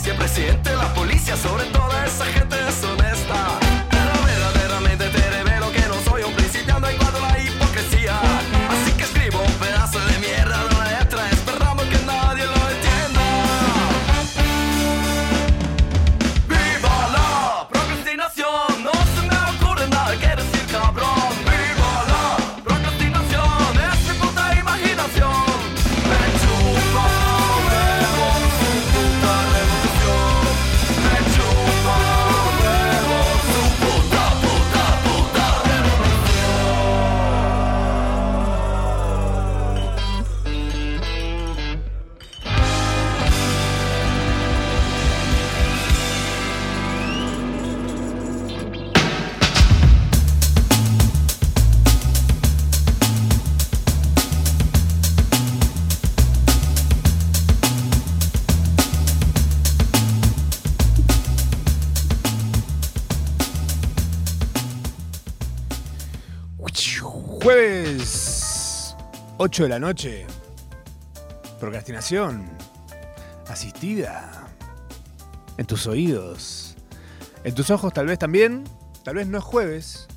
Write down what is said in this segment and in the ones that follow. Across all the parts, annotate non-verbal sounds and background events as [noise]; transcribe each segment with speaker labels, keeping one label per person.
Speaker 1: siempre siente la policía sobre toda esa gente
Speaker 2: 8 de la noche. Procrastinación asistida. En tus oídos. En tus ojos tal vez también. Tal vez no es jueves.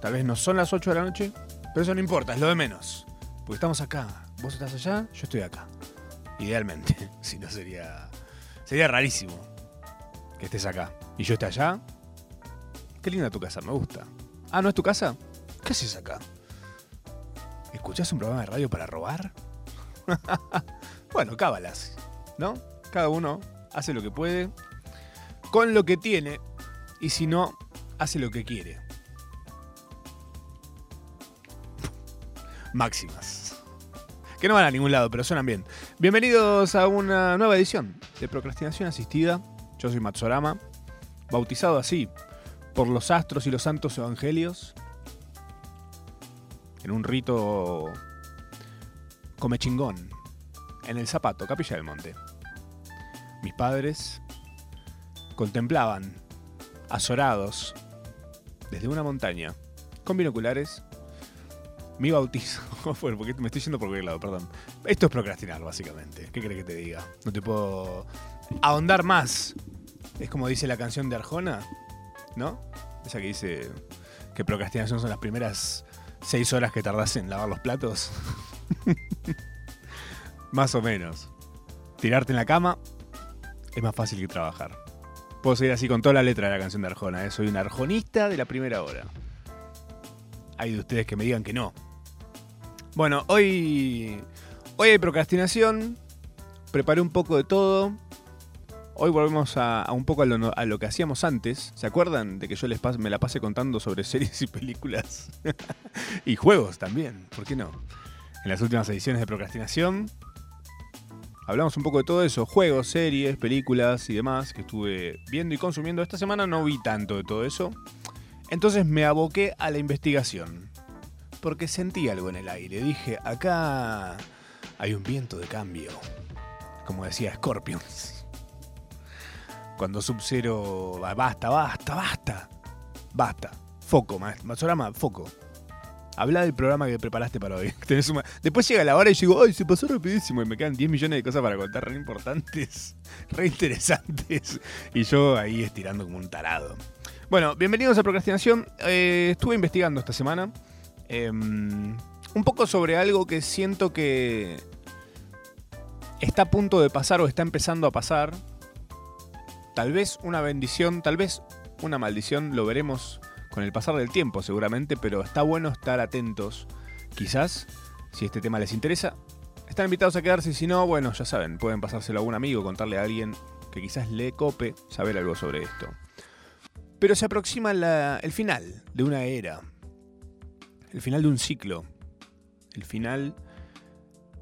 Speaker 2: Tal vez no son las 8 de la noche. Pero eso no importa, es lo de menos. Porque estamos acá. Vos estás allá, yo estoy acá. Idealmente. [laughs] Si no sería. Sería rarísimo que estés acá. Y yo esté allá. Qué linda tu casa, me gusta. Ah, ¿no es tu casa? ¿Qué haces acá? ¿Escuchás un programa de radio para robar? [laughs] bueno, cábalas, ¿no? Cada uno hace lo que puede, con lo que tiene, y si no, hace lo que quiere. [laughs] Máximas. Que no van a ningún lado, pero suenan bien. Bienvenidos a una nueva edición de Procrastinación Asistida. Yo soy Matsorama, bautizado así por los astros y los santos evangelios en un rito come chingón en el zapato, Capilla del Monte. Mis padres contemplaban, azorados, desde una montaña, con binoculares, mi bautizo. [laughs] Bueno, porque me estoy yendo por cualquier lado, perdón. Esto es procrastinar, básicamente. ¿Qué crees que te diga? No te puedo ahondar más. Es como dice la canción de Arjona, ¿no? Esa que dice que procrastinación son las primeras seis horas que tardás en lavar los platos. [laughs] más o menos. Tirarte en la cama es más fácil que trabajar. Puedo seguir así con toda la letra de la canción de Arjona. ¿eh? Soy un arjonista de la primera hora. Hay de ustedes que me digan que no. Bueno, hoy, hoy hay procrastinación. Preparé un poco de todo. Hoy volvemos a, un poco a lo, que hacíamos antes. ¿Se acuerdan de que yo les me la pasé contando sobre series y películas? [laughs] y juegos también, ¿por qué no? En las últimas ediciones de procrastinación hablamos un poco de todo eso. Juegos, series, películas y demás que estuve viendo y consumiendo. Esta semana no vi tanto de todo eso. Entonces me aboqué a la investigación. Porque sentí algo en el aire. Dije, acá hay un viento de cambio. Como decía Scorpions. Cuando Sub-Zero... Basta, basta, basta. Basta. Foco, ma- Matsurama, foco. Habla del programa que preparaste para hoy. [laughs] Después llega la hora y digo, ¡ay, se pasó rapidísimo! Y me quedan 10 millones de cosas para contar re importantes, [laughs] re interesantes. Y yo ahí estirando como un tarado. Bueno, bienvenidos a Procrastinación. Eh, estuve investigando esta semana em, un poco sobre algo que siento que está a punto de pasar o está empezando a pasar. Tal vez una bendición, tal vez una maldición, lo veremos con el pasar del tiempo seguramente, pero está bueno estar atentos. Quizás, si este tema les interesa, están invitados a quedarse si no, bueno, ya saben, pueden pasárselo a un amigo, contarle a alguien que quizás le cope saber algo sobre esto. Pero se aproxima el final de una era, el final de un ciclo, el final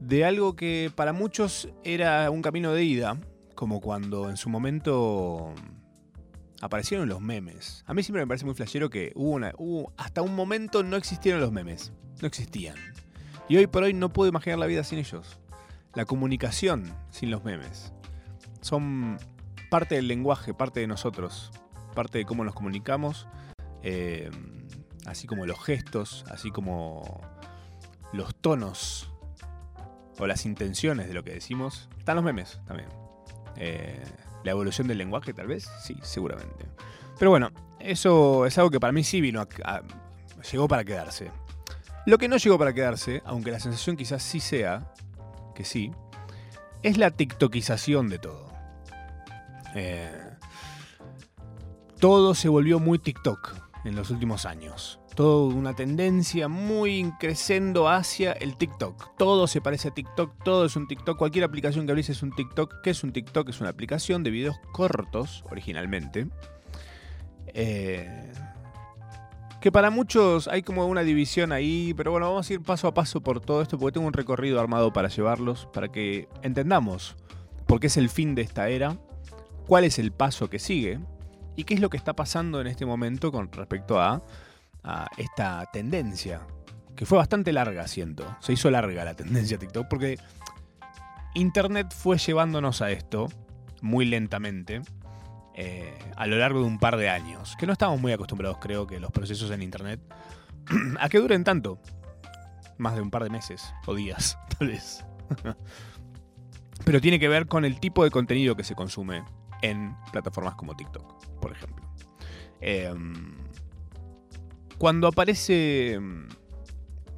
Speaker 2: de algo que para muchos era un camino de ida, como cuando en su momento aparecieron los memes. A mí siempre me parece muy flashero que hubo una, hasta un momento no existieron los memes, no existían. Y hoy por hoy no puedo imaginar la vida sin ellos. La comunicación sin los memes. Son parte del lenguaje, parte de nosotros, parte de cómo nos comunicamos, eh, así como los gestos, así como los tonos o las intenciones de lo que decimos. Están los memes también. Eh, La evolución del lenguaje, tal vez, sí, seguramente. Pero bueno, eso es algo que para mí sí vino a, llegó para quedarse. Lo que no llegó para quedarse, aunque la sensación quizás sí sea, que sí, es la tiktokización de todo. Eh, todo se volvió muy TikTok en los últimos años. Todo una tendencia muy creciendo hacia el TikTok. Todo se parece a TikTok, todo es un TikTok. Cualquier aplicación que abrís es un TikTok. ¿Qué es un TikTok? Es una aplicación de videos cortos, originalmente. Eh, que para muchos hay como una división ahí, pero bueno, vamos a ir paso a paso por todo esto porque tengo un recorrido armado para llevarlos, para que entendamos por qué es el fin de esta era, cuál es el paso que sigue y qué es lo que está pasando en este momento con respecto a, a esta tendencia, que fue bastante larga, siento. Se hizo larga la tendencia TikTok porque Internet fue llevándonos a esto muy lentamente eh, a lo largo de un par de años, que no estamos muy acostumbrados, creo, que los procesos en Internet [clears throat] a que duren tanto. Más de un par de meses o días, [laughs] tal vez. [laughs] Pero tiene que ver con el tipo de contenido que se consume en plataformas como TikTok, por ejemplo. Em, cuando aparece.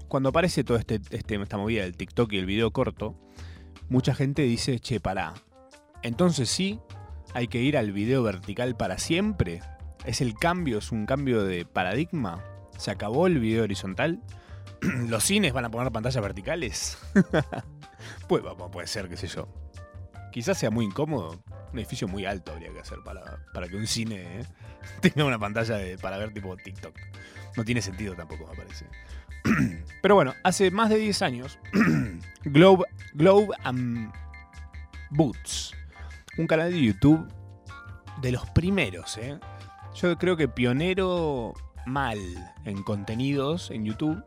Speaker 2: Cuando aparece toda este, este- esta movida del TikTok y el video corto, mucha gente dice, che, pará. Entonces sí, hay que ir al video vertical para siempre. Es el cambio, es un cambio de paradigma. Se acabó el video horizontal. [clears throat] Los cines van a poner pantallas verticales. [laughs] pues puede ser, qué sé yo. Quizás sea muy incómodo. Un edificio muy alto habría que hacer para, para que un cine ¿eh? [laughs] tenga una pantalla para ver tipo TikTok. No tiene sentido tampoco, me parece. [clears throat] Pero bueno, hace más de 10 años, [clears throat] Globe, Globe and Boots, un canal de YouTube de los primeros, ¿eh? Yo creo que pionero mal en contenidos en YouTube.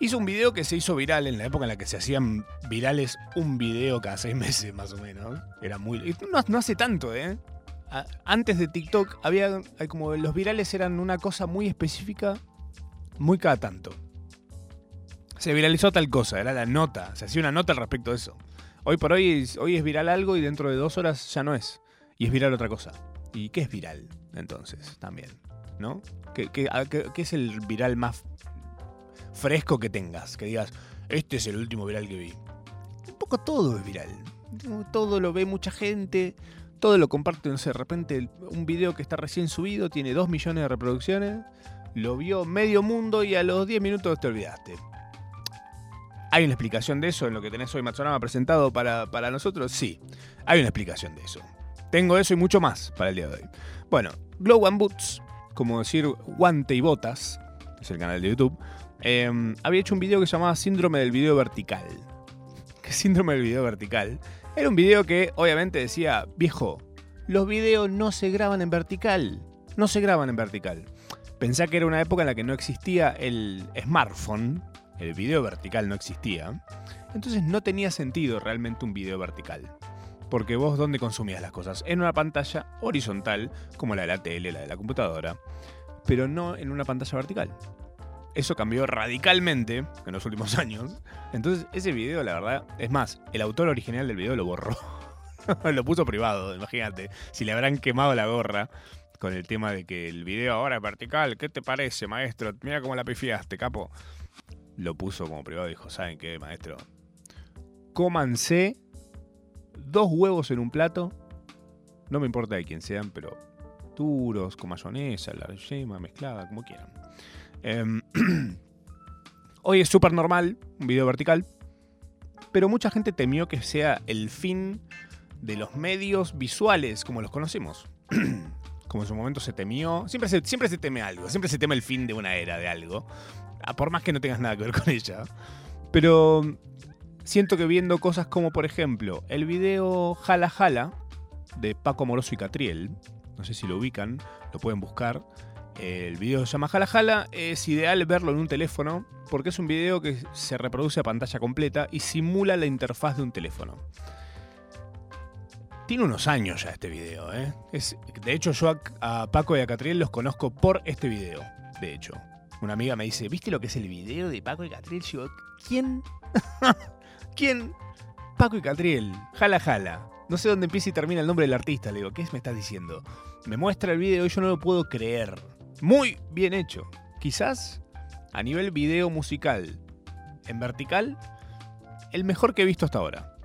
Speaker 2: Hizo un video que se hizo viral en la época en la que se hacían virales un video cada seis meses más o menos. Era muy... no hace tanto, ¿eh? Antes de TikTok había como los virales eran una cosa muy específica, muy cada tanto. Se viralizó tal cosa, era la nota, se hacía una nota al respecto de eso. Hoy por hoy, hoy es viral algo y dentro de dos horas ya no es. Y es viral otra cosa. ¿Y qué es viral entonces también? ¿No? ¿Qué, qué- a- qué- qué es el viral más fresco que tengas? Que digas, este es el último viral que vi. Un poco todo es viral. Todo lo ve mucha gente. Todo lo comparte, no sé, de repente un video que está recién subido tiene 2 millones de reproducciones. Lo vio medio mundo y a los 10 minutos te olvidaste. ¿Hay una explicación de eso en lo que tenés hoy Matsurama presentado para, para nosotros? Sí, hay una explicación de eso. Tengo eso y mucho más para el día de hoy. Bueno, Glow and Boots, como decir guante y botas, es el canal de YouTube, eh, había hecho un video que se llamaba Síndrome del Video Vertical. [laughs] ¿Qué síndrome del video vertical? Era un video que obviamente decía, viejo, los videos no se graban en vertical. No se graban en vertical. Pensá que era una época en la que no existía el smartphone, el video vertical no existía. Entonces no tenía sentido realmente un video vertical. Porque vos dónde consumías las cosas? En una pantalla horizontal, como la de la tele, la de la computadora, pero no en una pantalla vertical. Eso cambió radicalmente en los últimos [laughs] años. Entonces ese video, la verdad, es más, el autor original del video lo borró. [laughs] lo puso privado, imagínate. Si le habrán quemado la gorra con el tema de que el video ahora es vertical, ¿qué te parece, maestro? Mira cómo la pifiaste, capo. Lo puso como privado y dijo, ¿saben qué, maestro? Cómanse dos huevos en un plato. No me importa de quién sean, pero duros, con mayonesa, la yema mezclada, como quieran. Em, [clears throat] hoy es súper normal, un video vertical, pero mucha gente temió que sea el fin de los medios visuales como los conocemos. [clears throat] como en su momento se temió. Siempre se, siempre se teme algo, siempre se teme el fin de una era de algo. Por más que no tengas nada que ver con ella. Pero siento que viendo cosas como, por ejemplo, el video Jala Jala de Paco Moroso y Catriel. No sé si lo ubican, lo pueden buscar. El video se llama Jala Jala. Es ideal verlo en un teléfono porque es un video que se reproduce a pantalla completa y simula la interfaz de un teléfono. Tiene unos años ya este video, ¿eh? Es, de hecho, yo a, Paco y a Catriel los conozco por este video. De hecho, una amiga me dice: ¿Viste lo que es el video de Paco y Catriel? Yo, ¿quién? [laughs] ¿Quién? Paco y Catriel. Jala, jala. No sé dónde empieza y termina el nombre del artista. Le digo, ¿qué me estás diciendo? Me muestra el video y yo no lo puedo creer. Muy bien hecho. Quizás a nivel video musical en vertical, el mejor que he visto hasta ahora.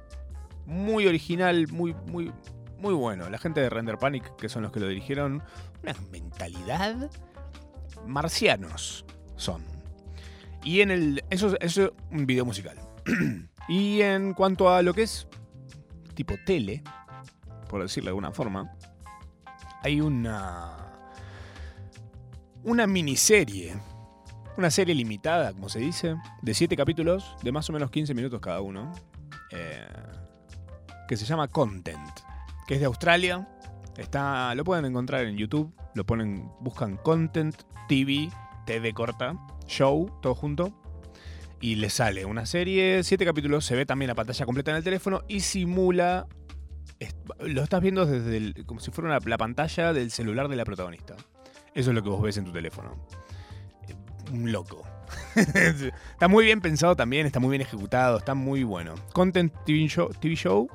Speaker 2: Muy original, muy, muy, muy bueno. La gente de Render Panic, que son los que lo dirigieron, una mentalidad marcianos son. Y en el. Eso, eso es un video musical. [clears throat] y en cuanto a lo que es tipo tele, por decirlo de alguna forma, hay una. Una miniserie. Una serie limitada, como se dice, de 7 capítulos, de más o menos 15 minutos cada uno, eh, que se llama Content, que es de Australia. Está, lo pueden encontrar en YouTube, lo ponen, buscan Content TV, TV corta, Show, todo junto, y le sale una serie, 7 capítulos, se ve también la pantalla completa en el teléfono y simula, lo estás viendo desde el- como si fuera la pantalla del celular de la protagonista. Eso es lo que vos ves en tu teléfono. Un loco. [laughs] está muy bien pensado también, está muy bien ejecutado, está muy bueno. Content TV Show, TV show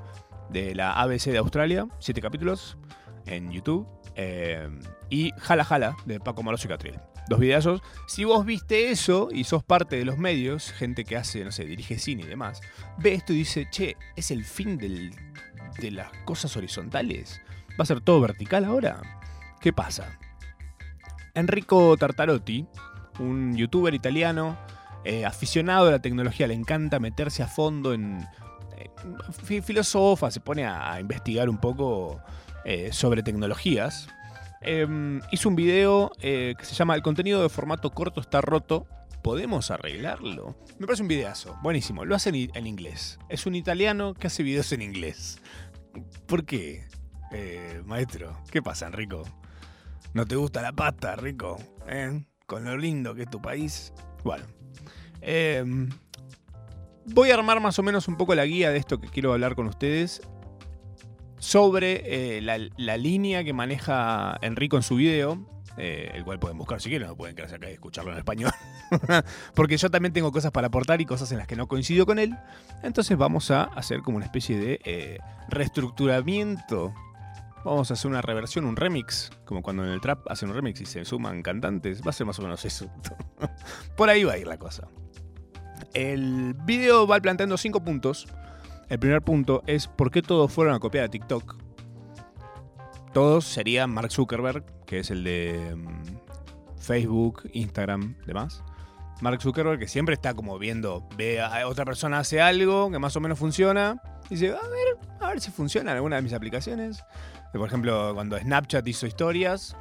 Speaker 2: de la ABC de Australia, 7 capítulos en YouTube. eh, y Jala Jala de Paco Moroso y Catriel. Dos videazos. Si vos viste eso y sos parte de los medios, gente que hace, no sé, dirige cine y demás, ve esto y dice, che, ¿es el fin de las cosas horizontales? ¿Va a ser todo vertical ahora? ¿Qué pasa? Enrico Tartarotti, un youtuber italiano, eh, aficionado a la tecnología, le encanta meterse a fondo en... eh, fi- filosofa, se pone a, investigar un poco eh, sobre tecnologías. Em, hizo un video que se llama El contenido de formato corto está roto. ¿Podemos arreglarlo? Me parece un videazo. Buenísimo. Lo hace en, en inglés. Es un italiano que hace videos en inglés. ¿Por qué? Maestro, ¿qué pasa, Enrico? ¿No te gusta la pasta, Rico? ¿Eh? Con lo lindo que es tu país. Bueno. em, voy a armar más o menos un poco la guía de esto que quiero hablar con ustedes sobre eh, la, línea que maneja Enrico en su video, eh, el cual pueden buscar si quieren, no pueden quedarse acá y escucharlo en español, [laughs] porque yo también tengo cosas para aportar y cosas en las que no coincido con él, entonces vamos a hacer como una especie de eh, reestructuramiento. Vamos a hacer una reversión, un remix, como cuando en el trap hacen un remix y se suman cantantes, va a ser más o menos eso. [laughs] Por ahí va a ir la cosa. El video va planteando cinco puntos. El primer punto es por qué todos fueron a copiar a TikTok. Todos serían Mark Zuckerberg, que es el de mm, Facebook, Instagram, demás. Mark Zuckerberg, que siempre está como viendo, ve a otra persona hace algo que más o menos funciona, y dice, a ver, a ver si funciona en alguna de mis aplicaciones. Por ejemplo, cuando Snapchat hizo historias,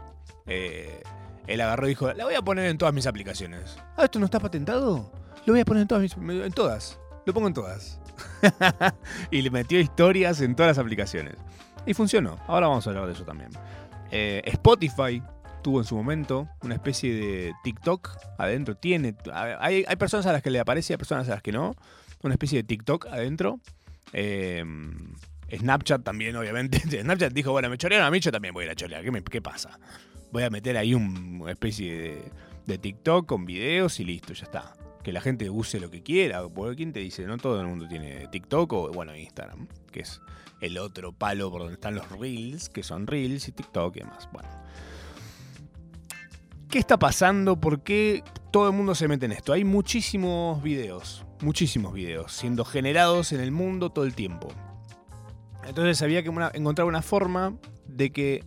Speaker 2: eh, él agarró y dijo, la voy a poner en todas mis aplicaciones. Ah, ¿esto no está patentado? Lo voy a poner en todas mis, en todas. Lo pongo en todas. [laughs] y le metió historias en todas las aplicaciones. Y funcionó. Ahora vamos a hablar de eso también. Eh, Spotify tuvo en su momento una especie de TikTok adentro. Tiene. Hay, hay personas a las que le aparece y hay personas a las que no. Una especie de TikTok adentro. Eh, Snapchat también, obviamente. [laughs] Snapchat dijo, bueno, me chorearon a mí, yo también voy a ir a chorear. ¿Qué, me- pasa? Voy a meter ahí un- una especie de, de TikTok con videos y listo, ya está. Que la gente use lo que quiera. Porque quién te dice, no todo el mundo tiene TikTok o, bueno, Instagram, que es el otro palo por donde están los Reels, que son Reels y TikTok y demás. Bueno. ¿Qué está pasando? ¿Por qué todo el mundo se mete en esto? Hay muchísimos videos, muchísimos videos siendo generados en el mundo todo el tiempo. Entonces había que encontrar una forma de que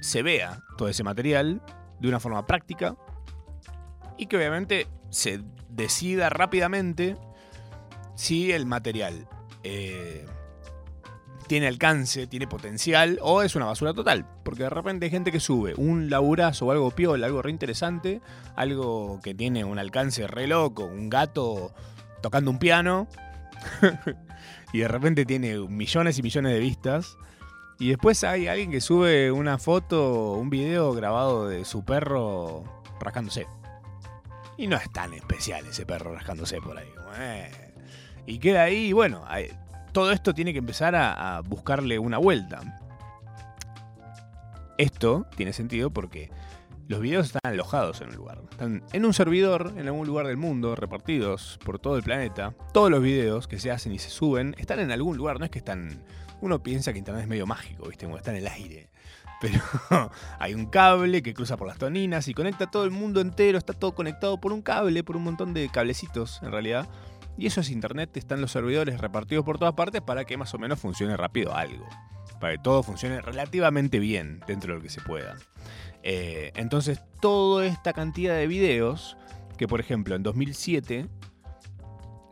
Speaker 2: se vea todo ese material de una forma práctica y que obviamente se decida rápidamente si el material eh, tiene alcance, tiene potencial o es una basura total. Porque de repente hay gente que sube un laburazo o algo piola, algo re interesante, algo que tiene un alcance re loco, un gato tocando un piano [laughs] y de repente tiene millones y millones de vistas. Y después hay alguien que sube una foto, un video grabado de su perro rascándose. Y no es tan especial ese perro rascándose por ahí. Y queda ahí, bueno, todo esto tiene que empezar a, a buscarle una vuelta. Esto tiene sentido porque los videos están alojados en un lugar. Están en un servidor en algún lugar del mundo, repartidos por todo el planeta. Todos los videos que se hacen y se suben están en algún lugar, no es que están... Uno piensa que Internet es medio mágico, ¿viste? Como está en el aire. [laughs] Pero hay un cable que cruza por las toninas y conecta a todo el mundo entero. Está todo conectado por un cable, por un montón de cablecitos en realidad. Y eso es Internet, están los servidores repartidos por todas partes para que más o menos funcione rápido algo. Para que todo funcione relativamente bien dentro de lo que se pueda. Eh, entonces, toda esta cantidad de videos, que por ejemplo en 2007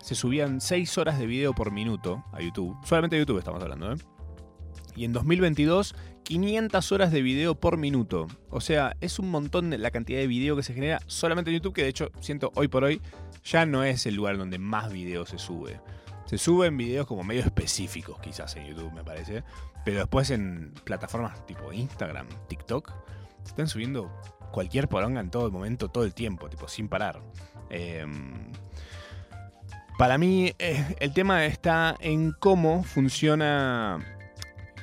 Speaker 2: se subían 6 horas de video por minuto a YouTube, solamente de YouTube estamos hablando, ¿eh? Y en 2022, 500 horas de video por minuto. O sea, es un montón la cantidad de video que se genera solamente en YouTube, que de hecho siento hoy por hoy ya no es el lugar donde más video se sube. Se suben videos como medio específicos quizás en YouTube, me parece. Pero después en plataformas tipo Instagram, TikTok, están subiendo cualquier poronga en todo el momento, todo el tiempo, tipo sin parar. Em, para mí eh, el tema está en cómo funciona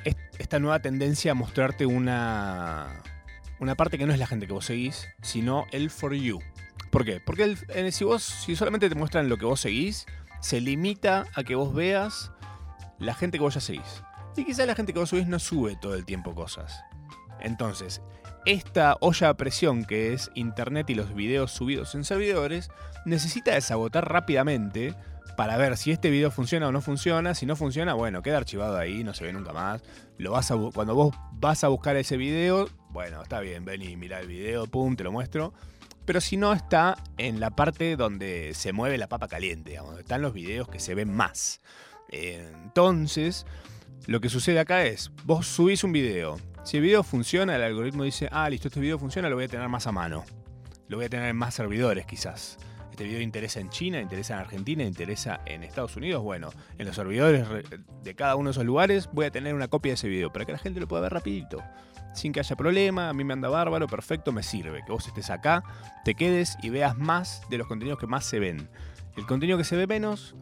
Speaker 2: est- esta nueva tendencia a mostrarte una, una parte que no es la gente que vos seguís, sino el for you. ¿Por qué? Porque si vos, si solamente te muestran lo que vos seguís, se limita a que vos veas la gente que vos ya seguís. Y quizás la gente que vos subís no sube todo el tiempo cosas. Entonces, esta olla a presión que es internet y los videos subidos en servidores, necesita desagotar rápidamente para ver si este video funciona o no funciona. Si no funciona, bueno, queda archivado ahí, no se ve nunca más. Lo vas a cuando vos vas a buscar ese video, bueno, está bien, ven y mira el video, pum, te lo muestro. Pero si no está en la parte donde se mueve la papa caliente, donde están los videos que se ven más. Entonces, lo que sucede acá es, vos subís un video. Si el video funciona, el algoritmo dice, ah, listo, este video funciona, lo voy a tener más a mano. Lo voy a tener en más servidores quizás. Este video interesa en China, interesa en Argentina, interesa en Estados Unidos. Bueno, en los servidores re- de cada uno de esos lugares voy a tener una copia de ese video para que la gente lo pueda ver rapidito. Sin que haya problema, a mí me anda bárbaro, perfecto, me sirve. Que vos estés acá, te quedes y veas más de los contenidos que más se ven. El contenido que se ve menos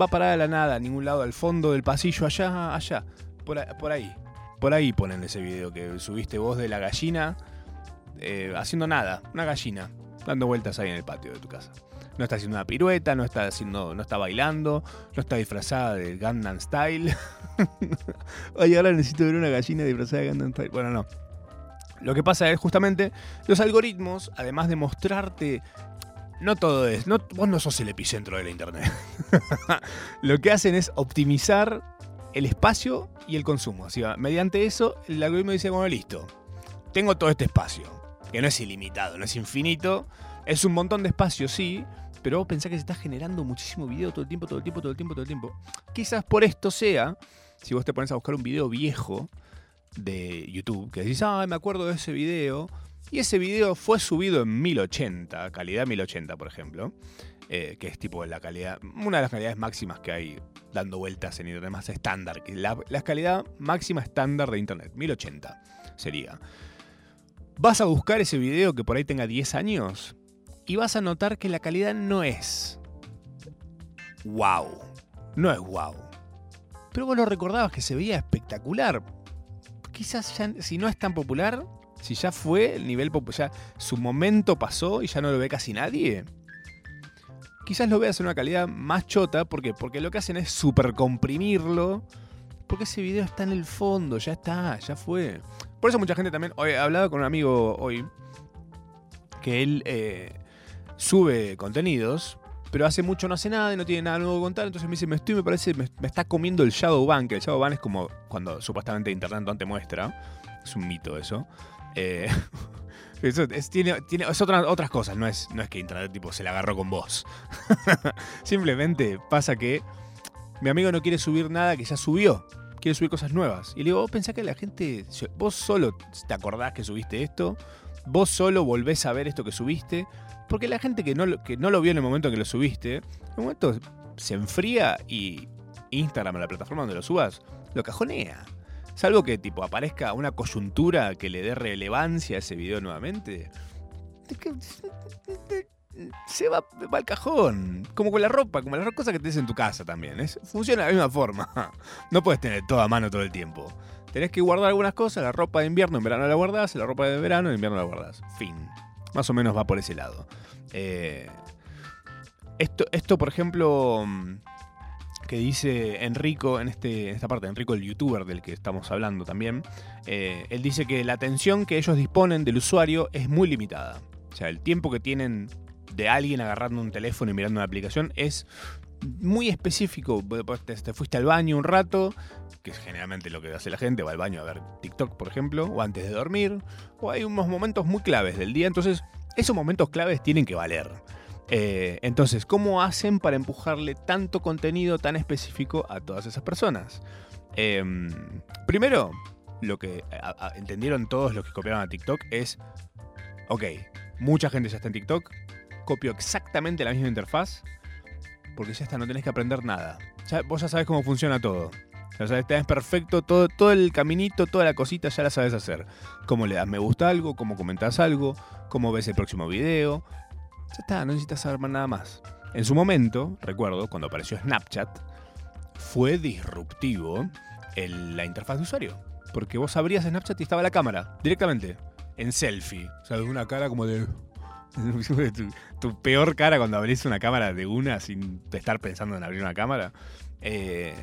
Speaker 2: va a parar a la nada, a ningún lado, al fondo del pasillo, allá, allá. Por, por ahí. Por ahí ponen ese video que subiste vos de la gallina eh, haciendo nada, una gallina, dando vueltas ahí en el patio de tu casa. No está haciendo una pirueta, no está haciendo, no está bailando, no está disfrazada de Gangnam Style. [laughs] Oye, ahora necesito ver una gallina disfrazada de Gangnam Style. Bueno, no. Lo que pasa es justamente los algoritmos, además de mostrarte no todo es, no, vos no sos el epicentro de la internet. [laughs] Lo que hacen es optimizar el espacio y el consumo. Mediante eso, el algoritmo dice, bueno, listo, tengo todo este espacio, que no es ilimitado, no es infinito, es un montón de espacio, sí, pero vos pensás que se está generando muchísimo video todo el tiempo, todo el tiempo, todo el tiempo, todo el tiempo. Quizás por esto sea, si vos te pones a buscar un video viejo de YouTube, que decís, ah, me acuerdo de ese video, y ese video fue subido en 1080, calidad 1080, por ejemplo, eh, que es tipo la calidad, una de las calidades máximas que hay dando vueltas en internet más estándar, que la, la calidad máxima estándar de internet, 1080 sería. Vas a buscar ese video que por ahí tenga 10 años y vas a notar que la calidad no es wow, no es wow. Pero vos lo recordabas que se veía espectacular. Quizás si no es tan popular, si ya fue el nivel popular, su momento pasó y ya no lo ve casi nadie. Quizás lo veas en una calidad más chota, ¿por qué? Porque lo que hacen es super comprimirlo, porque ese video está en el fondo, ya está, ya fue. Por eso mucha gente también, hoy hablaba con un amigo hoy, que él eh, sube contenidos, pero hace mucho no hace nada y no tiene nada nuevo que contar, entonces me dice, me estoy, me parece, me, me está comiendo el shadow ban, que el shadow ban es como cuando supuestamente internet no te muestra, es un mito eso. Eh, [laughs] eso es, tiene, tiene, es otra- otras cosas, no es, no es que internet tipo se la agarró con vos. [laughs] Simplemente pasa que mi amigo no quiere subir nada que ya subió. Quiere subir cosas nuevas. Y le digo, vos pensás que la gente. Vos solo te acordás que subiste esto. Vos solo volvés a ver esto que subiste. Porque la gente que no, que no lo vio en el momento en que lo subiste, en un momento se enfría y Instagram, la plataforma donde lo subas, lo cajonea. Salvo que tipo aparezca una coyuntura que le dé relevancia a ese video nuevamente. Se va, va al cajón. Como con la ropa, como las cosas que tenés en tu casa también. Es, funciona de la misma forma. [laughs] No puedes tener todo a mano todo el tiempo. tenés que guardar algunas cosas, la ropa de invierno en verano la guardás, la ropa de verano en invierno la guardás. Fin. Más o menos va por ese lado. Eh, esto, esto, por ejemplo, que dice Enrico en, este, esta parte, Enrico el youtuber del que estamos hablando también, eh, él dice que la atención que ellos disponen del usuario es muy limitada. O sea, el tiempo que tienen de alguien agarrando un teléfono y mirando una aplicación es muy específico. Te fuiste al baño un rato, que es generalmente lo que hace la gente, va al baño a ver TikTok, por ejemplo, o antes de dormir, o hay unos momentos muy claves del día, entonces esos momentos claves tienen que valer. Eh, entonces, ¿cómo hacen para empujarle tanto contenido tan específico a todas esas personas? Em, primero, lo que entendieron todos los que copiaron a TikTok es, ok, mucha gente ya está en TikTok, copio exactamente la misma interfaz, porque ya está, no tenés que aprender nada. Ya- vos ya sabes cómo funciona todo. Ya sabes, tenés perfecto todo, todo el caminito, toda la cosita ya la sabes hacer. Cómo le das me gusta algo, cómo comentas algo, cómo ves el próximo video. Ya está, no necesitas saber nada más. En su momento, recuerdo, cuando apareció Snapchat, fue disruptivo la interfaz de usuario. Porque vos abrías Snapchat y estaba la cámara, directamente, en selfie. O sea, una cara como de... [laughs] tu, tu peor cara cuando abrís una cámara de una sin estar pensando en abrir una cámara. Eh,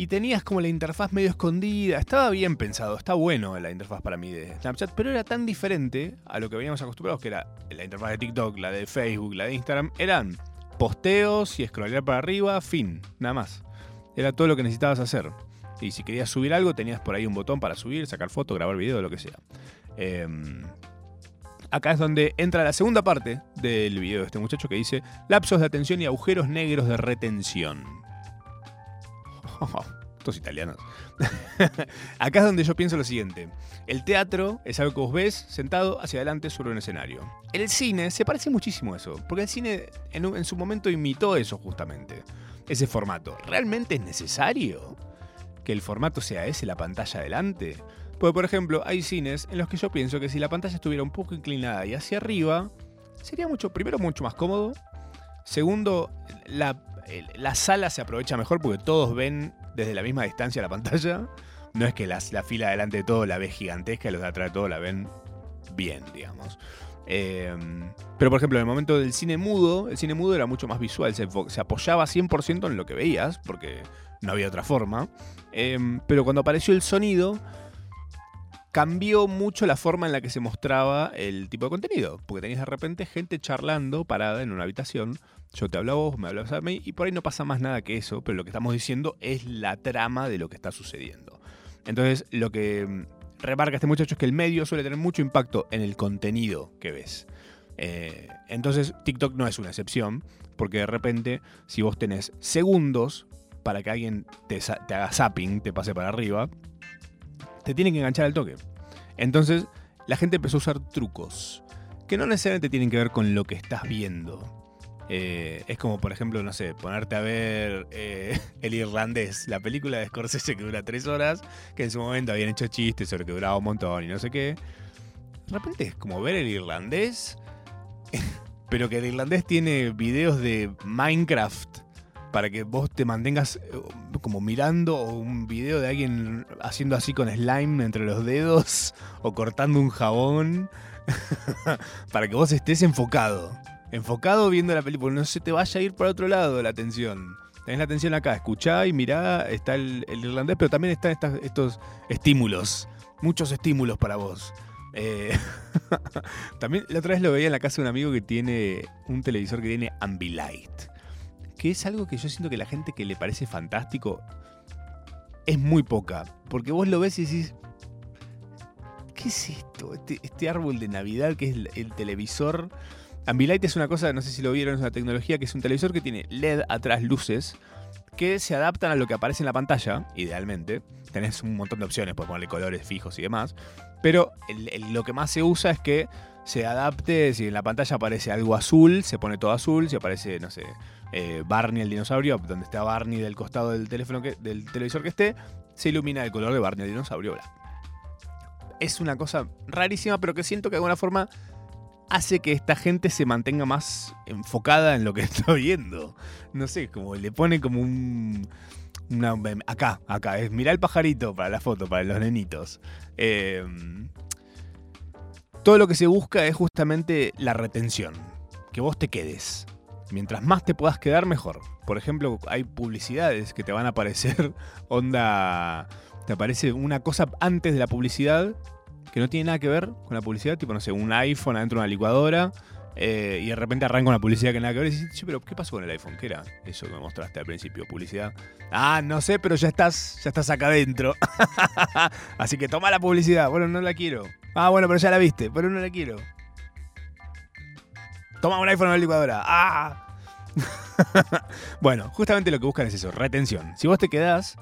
Speaker 2: y tenías como la interfaz medio escondida. Estaba bien pensado, está bueno la interfaz para mí de Snapchat, pero era tan diferente a lo que veníamos acostumbrados, que era la interfaz de TikTok, la de Facebook, la de Instagram. Eran posteos y scrollear para arriba, fin, nada más. Era todo lo que necesitabas hacer. Y si querías subir algo, tenías por ahí un botón para subir, sacar foto, grabar video, lo que sea. Em, acá es donde entra la segunda parte del video de este muchacho que dice lapsos de atención y agujeros negros de retención. [laughs] Estos italianos. [laughs] Acá es donde yo pienso lo siguiente. El teatro es algo que vos ves sentado hacia adelante sobre un escenario. El cine se parece muchísimo a eso, porque el cine en, en su momento imitó eso justamente, ese formato. ¿Realmente es necesario que el formato sea ese, la pantalla adelante? Porque, por ejemplo, hay cines en los que yo pienso que si la pantalla estuviera un poco inclinada y hacia arriba, sería mucho, primero, mucho más cómodo. Segundo, la, la sala se aprovecha mejor porque todos ven desde la misma distancia la pantalla. No es que las- la fila delante de todo la ve gigantesca y los de atrás de todo la ven bien, digamos. Eh, pero por ejemplo, en el momento del cine mudo, el cine mudo era mucho más visual, se, se apoyaba 100% en lo que veías, porque no había otra forma. Eh, pero cuando apareció el sonido, cambió mucho la forma en la que se mostraba el tipo de contenido, porque tenías de repente gente charlando parada en una habitación. Yo te hablo a vos, me hablas a mí, y por ahí no pasa más nada que eso, pero lo que estamos diciendo es la trama de lo que está sucediendo. Entonces, lo que mm, remarca este muchacho es que el medio suele tener mucho impacto en el contenido que ves. Eh, entonces, TikTok no es una excepción, porque de repente, si vos tenés segundos para que alguien te, te haga zapping, te pase para arriba, te tienen que enganchar al toque. Entonces, la gente empezó a usar trucos que no necesariamente tienen que ver con lo que estás viendo. Eh, es como, por ejemplo, no sé, ponerte a ver eh, [laughs] El Irlandés, la película de Scorsese que dura tres horas, que en su momento habían hecho chistes sobre que duraba un montón y no sé qué. De repente es como ver El Irlandés, [laughs] pero que El Irlandés tiene videos de Minecraft para que vos te mantengas eh, como mirando un video de alguien haciendo así con slime entre los dedos [laughs] o cortando un jabón para que vos estés enfocado. Enfocado viendo la película, no se te vaya a ir para otro lado la atención. Tenés la atención acá, escuchá y mirá, está el, irlandés, pero también están estos estímulos, muchos estímulos para vos. Eh, [laughs] también la otra vez lo veía en la casa de un amigo que tiene un televisor que tiene Ambilight que es algo que yo siento que la gente que le parece fantástico es muy poca. Porque vos lo ves y decís, ¿qué es esto? Este, este árbol de Navidad que es el televisor. Ambilight es una cosa, no sé si lo vieron, es una tecnología que es un televisor que tiene LED atrás, luces, que se adaptan a lo que aparece en la pantalla, idealmente. Tenés un montón de opciones, puedes ponerle colores fijos y demás. Pero lo que más se usa es que se adapte, si en la pantalla aparece algo azul, se pone todo azul, si aparece, no sé, eh, Barney el dinosaurio, donde está Barney del costado del teléfono que, del televisor que esté, se ilumina el color de Barney el dinosaurio. Es una cosa rarísima, pero que siento que de alguna forma hace que esta gente se mantenga más enfocada en lo que [laughs] está viendo. No sé, como le pone como un... acá, acá, mirá el pajarito para la foto, para los nenitos. Eh, todo lo que se busca es justamente la retención, que vos te quedes. Mientras más te puedas quedar, mejor. Por ejemplo, hay publicidades que te van a aparecer, [laughs] onda, te aparece una cosa antes de la publicidad que no tiene nada que ver con la publicidad, tipo, no sé, un iPhone adentro de una licuadora, eh, y de repente arranca una publicidad que nada que ver, y dices, "Che, pero ¿qué pasó con el iPhone? ¿Qué era eso que me mostraste al principio? ¿Publicidad? Ah, no sé, pero ya estás, ya estás acá adentro. [laughs] Así que toma la publicidad. Bueno, no la quiero. Ah, bueno, pero ya la viste, pero no la quiero. Toma un iPhone en la licuadora. ¡Ah! [laughs] bueno, justamente lo que buscan es eso, retención. Si vos te quedás,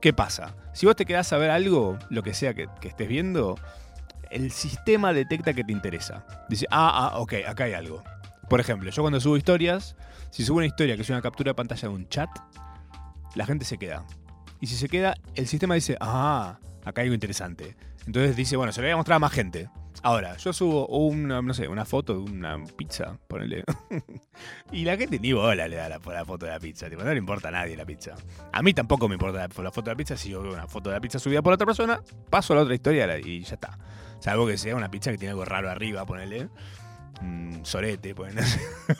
Speaker 2: ¿qué pasa? Si vos te quedás a ver algo, lo que sea que, que estés viendo, el sistema detecta que te interesa. Dice, ah, ah, ok, acá hay algo. Por ejemplo, yo cuando subo historias, si subo una historia que es una captura de pantalla de un chat, la gente se queda. Y si se queda, el sistema dice, ah, acá hay algo interesante. Entonces dice, bueno, se lo voy a mostrar a más gente. Ahora, yo subo una, no sé, una foto de una pizza, ponele. [laughs] y la gente ni bola le da la, la foto de la pizza. Tipo, no le importa a nadie la pizza. A mí tampoco me importa la, la foto de la pizza. Si yo veo una foto de la pizza subida por otra persona, paso a la otra historia y ya está. Salvo que sea una pizza que tiene algo raro arriba, ponele. Un sorete, ponele.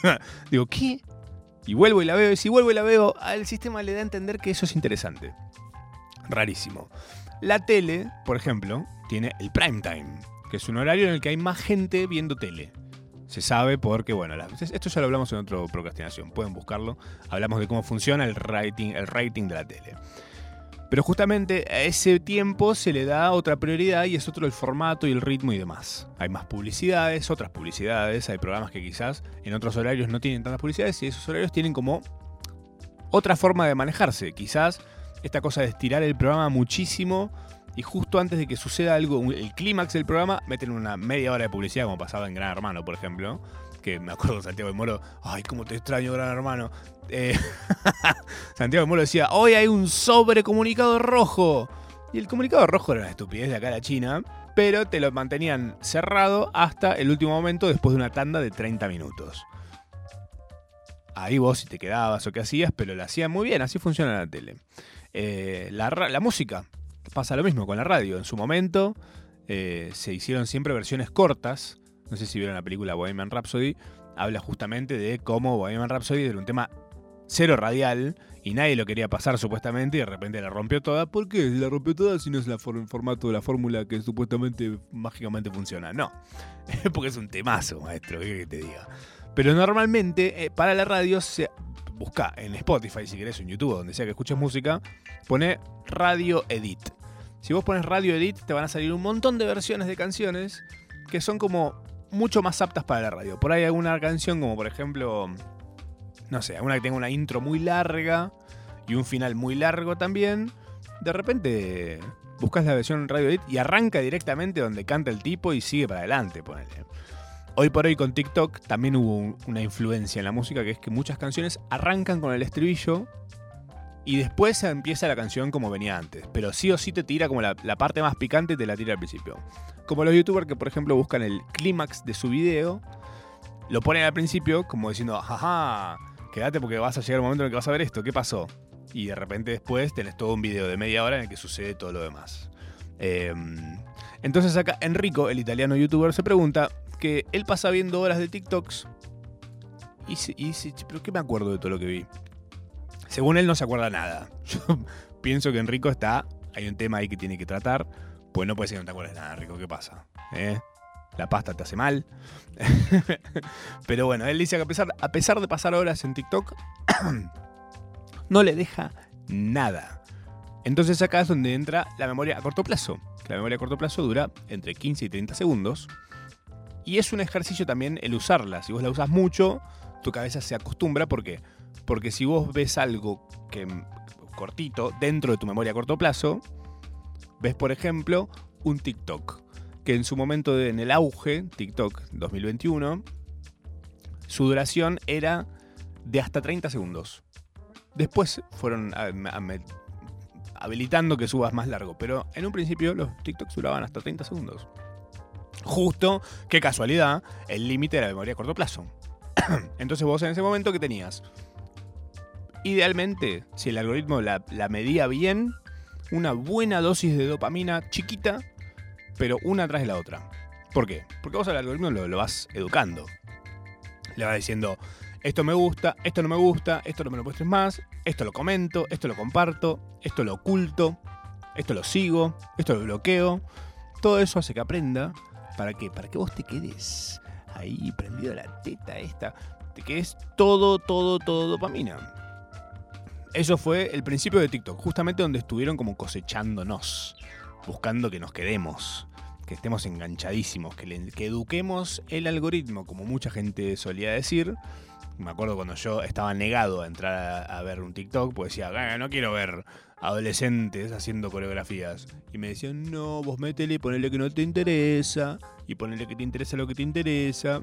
Speaker 2: [laughs] Digo, ¿qué? Y vuelvo y la veo. Y si vuelvo y la veo, al sistema le da a entender que eso es interesante. Rarísimo. La tele, por ejemplo, tiene el prime time, que es un horario en el que hay más gente viendo tele. Se sabe porque, bueno, la- esto ya lo hablamos en otro procrastinación, pueden buscarlo. Hablamos de cómo funciona el rating, el rating de la tele. Pero justamente a ese tiempo se le da otra prioridad y es otro el formato y el ritmo y demás. Hay más publicidades, otras publicidades, hay programas que quizás en otros horarios no tienen tantas publicidades y esos horarios tienen como otra forma de manejarse. Quizás esta cosa de estirar el programa muchísimo y justo antes de que suceda algo, el clímax del programa, meten una media hora de publicidad, como pasaba en Gran Hermano, por ejemplo. Que me acuerdo de Santiago de Moro, ay, cómo te extraño, Gran Hermano. Eh, [laughs] Santiago de Moro decía, hoy hay un sobrecomunicado rojo. Y el comunicado rojo era una estupidez de acá a la China, pero te lo mantenían cerrado hasta el último momento después de una tanda de 30 minutos. Ahí vos si te quedabas o qué hacías, pero lo hacían muy bien, así funciona la tele. Eh, la, música, pasa lo mismo con la radio. En su momento eh, se hicieron siempre versiones cortas. No sé si vieron la película Bohemian Rhapsody. Habla justamente de cómo Bohemian Rhapsody era un tema cero radial y nadie lo quería pasar supuestamente y de repente la rompió toda. ¿Por qué la rompió toda si no es el formato de la fórmula que supuestamente mágicamente funciona? No, [laughs] porque es un temazo, maestro, ¿qué querés que te diga? Pero normalmente eh, para la radio se busca en Spotify, si querés, en YouTube, donde sea que escuches música, pone Radio Edit. Si vos pones Radio Edit, te van a salir un montón de versiones de canciones que son como mucho más aptas para la radio. Por ahí alguna canción, como por ejemplo, no sé, alguna que tenga una intro muy larga y un final muy largo también. De repente buscas la versión Radio Edit y arranca directamente donde canta el tipo y sigue para adelante. Hoy por hoy con TikTok también hubo un- una influencia en la música que es que muchas canciones arrancan con el estribillo y después empieza la canción como venía antes. Pero sí o sí te tira como la, parte más picante, te la tira al principio. Como los youtubers que por ejemplo buscan el clímax de su video, lo ponen al principio como diciendo, jaja, quédate porque vas a llegar un momento en el que vas a ver esto, ¿qué pasó? Y de repente después tenés todo un video de media hora en el que sucede todo lo demás. Eh, entonces acá Enrico, el italiano youtuber, se pregunta que él pasa viendo horas de TikToks y, dice, "Che, pero ¿qué me acuerdo de todo lo que vi? Según él no se acuerda nada. [laughs] Yo pienso que Enrico está, hay un tema ahí que tiene que tratar, pues no puede ser que no te acuerdes nada, Enrico, ¿qué pasa? ¿Eh? La pasta te hace mal. [laughs] Pero bueno, él dice que a pesar, a pesar de pasar horas en TikTok, [clears throat] no le deja nada. Entonces acá es donde entra la memoria a corto plazo. La memoria a corto plazo dura entre 15 y 30 segundos. Y es un ejercicio también el usarla. Si vos la usas mucho, tu cabeza se acostumbra. ¿Por qué? Porque si vos ves algo que cortito dentro de tu memoria a corto plazo, ves por ejemplo un TikTok. Que en su momento en el auge, TikTok 2021, su duración era de hasta 30 segundos. Después fueron a- a- me- habilitando que subas más largo, pero en un principio los TikToks duraban hasta 30 segundos. Justo, qué casualidad, el límite de la memoria a corto plazo. [clears throat] Entonces vos en ese momento, ¿qué tenías? Idealmente, si el algoritmo la, medía bien, una buena dosis de dopamina chiquita, pero una tras de la otra. ¿Por qué? Porque vos al algoritmo lo, lo vas educando. Le vas diciendo, esto me gusta, esto no me gusta, esto no me lo muestres más, esto lo comento, esto lo comparto, esto lo oculto, esto lo sigo, esto lo bloqueo. Todo eso hace que aprenda. ¿Para qué? Para que vos te quedes ahí prendido a la teta esta. Te quedes todo, todo, todo dopamina. Eso fue el principio de TikTok, justamente donde estuvieron como cosechándonos, buscando que nos quedemos, que estemos enganchadísimos, que, le- que eduquemos el algoritmo, como mucha gente solía decir. Me acuerdo cuando yo estaba negado a entrar a, ver un TikTok, pues decía, "Ah, no quiero ver adolescentes haciendo coreografías. Y me decían, no, vos métele, ponele que no te interesa, y ponele que te interesa lo que te interesa.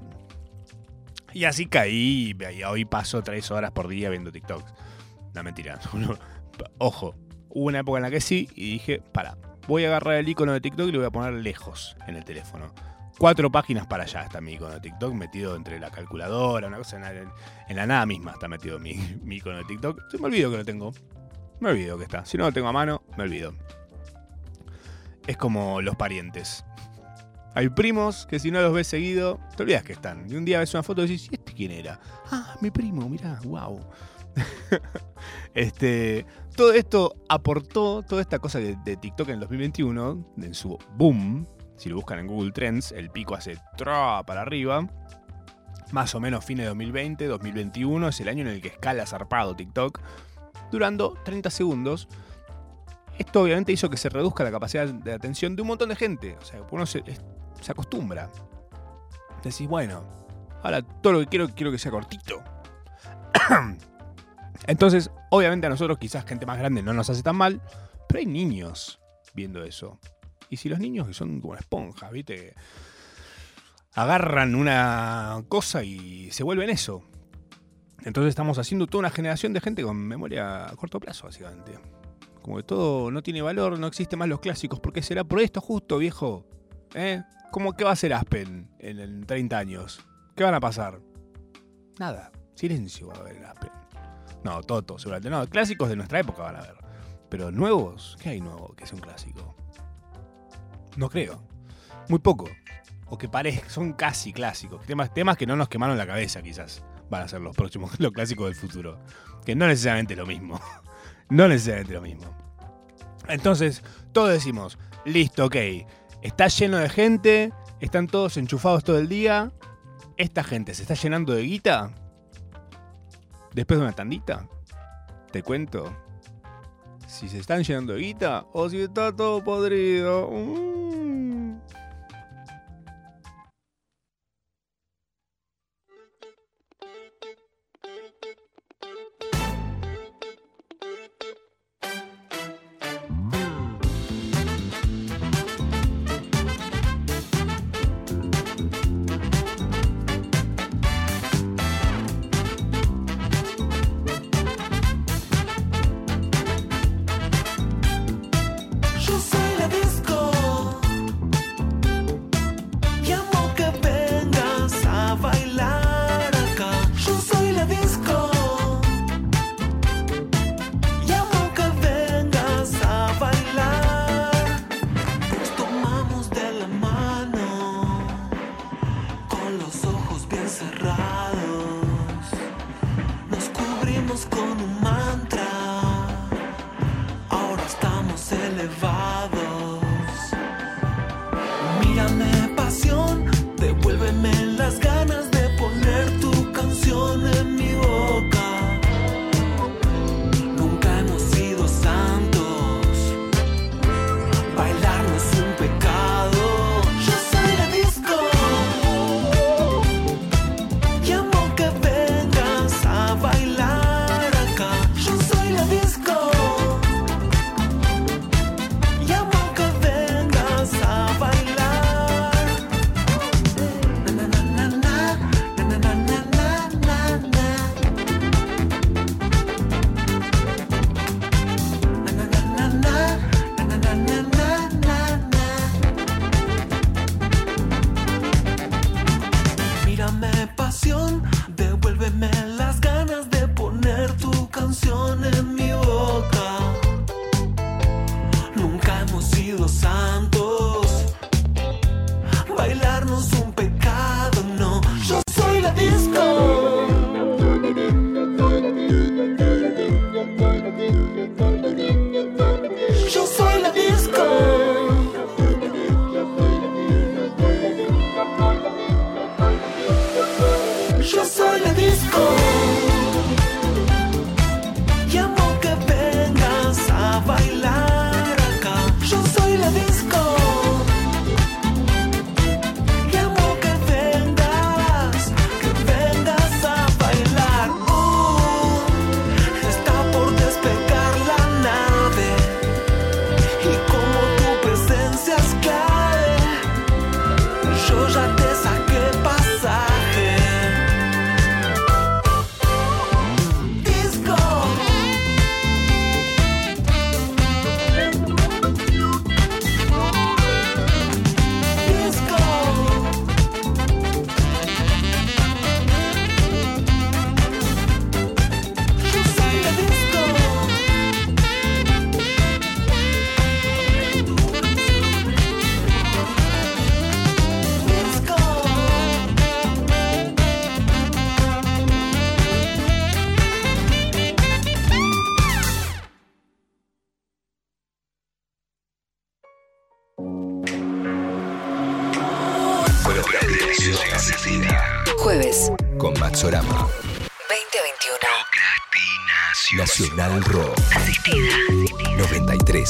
Speaker 2: Y así caí, y hoy paso tres horas por día viendo TikToks. No, mentira. [laughs] Ojo, hubo una época en la que sí, y dije, para, voy a agarrar el icono de TikTok y lo voy a poner lejos en el teléfono. Cuatro páginas para allá está mi icono de TikTok, metido entre la calculadora, una cosa en la, nada misma está metido [laughs] mi, icono de TikTok. Se me olvido que lo tengo. Me olvido que está. Si no lo tengo a mano, me olvido. Es como los parientes. Hay primos que si no los ves seguido, te olvidas que están. Y un día ves una foto y decís, ¿y este quién era? Ah, mi primo, mirá, wow. [laughs] este, todo esto aportó, toda esta cosa de, TikTok en el 2021, en su boom, si lo buscan en Google Trends, el pico hace tra para arriba. Más o menos fines de 2020, 2021 es el año en el que escala zarpado TikTok, durando 30 segundos. Esto obviamente hizo que se reduzca la capacidad de atención de un montón de gente. O sea, uno se, se acostumbra. Decís, bueno, ahora todo lo que quiero, quiero que sea cortito. Entonces, obviamente a nosotros, quizás gente más grande, no nos hace tan mal, pero hay niños viendo eso. Y si los niños que son como esponjas, ¿viste? Agarran una cosa y se vuelven eso. Entonces estamos haciendo toda una generación de gente con memoria a corto plazo, básicamente. Como que todo no tiene valor, no existe más los clásicos. ¿Por qué será por esto justo, viejo? ¿Eh? ¿Cómo qué va a hacer Aspen en, en 30 años? ¿Qué van a pasar? Nada. Silencio va a haber en Aspen. No, Toto, seguramente. No, clásicos de nuestra época van a ver. Pero nuevos, ¿qué hay nuevo que sea un clásico? No creo. Muy poco. O que parezcan, son casi clásicos. Temas, temas que no nos quemaron la cabeza, quizás. Van a ser los próximos, [laughs] los clásicos del futuro. Que no necesariamente es lo mismo. [laughs] No necesariamente lo mismo. Entonces, todos decimos, listo, ok. Está lleno de gente, están todos enchufados todo el día. Esta gente se está llenando de guita. Después de una tandita. Te cuento. Si se están llenando de guita o si está todo podrido. Mm.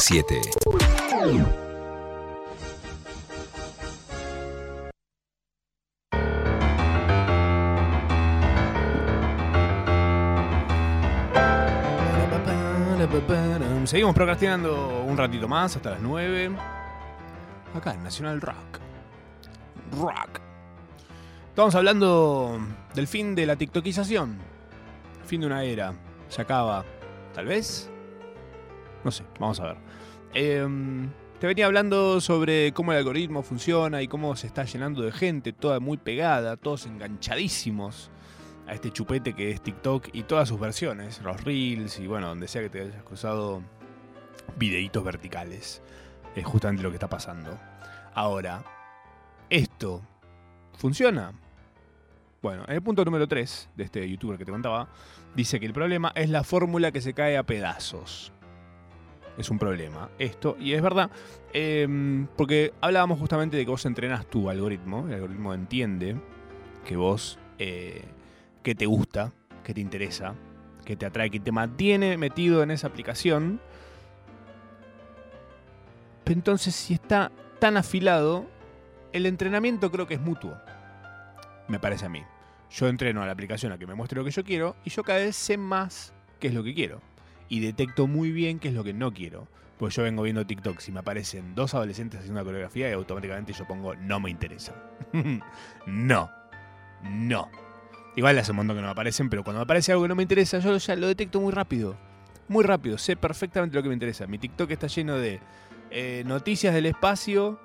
Speaker 3: 937.
Speaker 2: Seguimos procrastinando un ratito más hasta las 9. Acá en Nacional Rock. Rock. Estamos hablando del fin de la TikTokización. Fin de una era. Se acaba. Tal vez. No sé, vamos a ver. Em, te venía hablando sobre cómo el algoritmo funciona y cómo se está llenando de gente, toda muy pegada, todos enganchadísimos a este chupete que es TikTok y todas sus versiones, los reels y bueno, donde sea que te hayas cruzado videitos verticales. Es justamente lo que está pasando. Ahora, ¿esto funciona? Bueno, en el punto número 3 de este youtuber que te contaba, dice que el problema es la fórmula que se cae a pedazos. Es un problema esto, y es verdad, em, porque hablábamos justamente de que vos entrenás tu algoritmo, el algoritmo entiende que vos, eh, que te gusta, que te interesa, que te atrae, que te mantiene metido en esa aplicación. Entonces, si está tan afilado, el entrenamiento creo que es mutuo. Me parece a mí. Yo entreno a la aplicación a que me muestre lo que yo quiero y yo cada vez sé más qué es lo que quiero. Y detecto muy bien qué es lo que no quiero. Pues yo vengo viendo TikTok y me aparecen dos adolescentes haciendo una coreografía y automáticamente yo pongo no me interesa. [laughs] no. No. Igual hace un montón que no me aparecen, pero cuando me aparece algo que no me interesa, yo ya lo detecto muy rápido. Muy rápido. Sé perfectamente lo que me interesa. Mi TikTok está lleno de eh, noticias del espacio,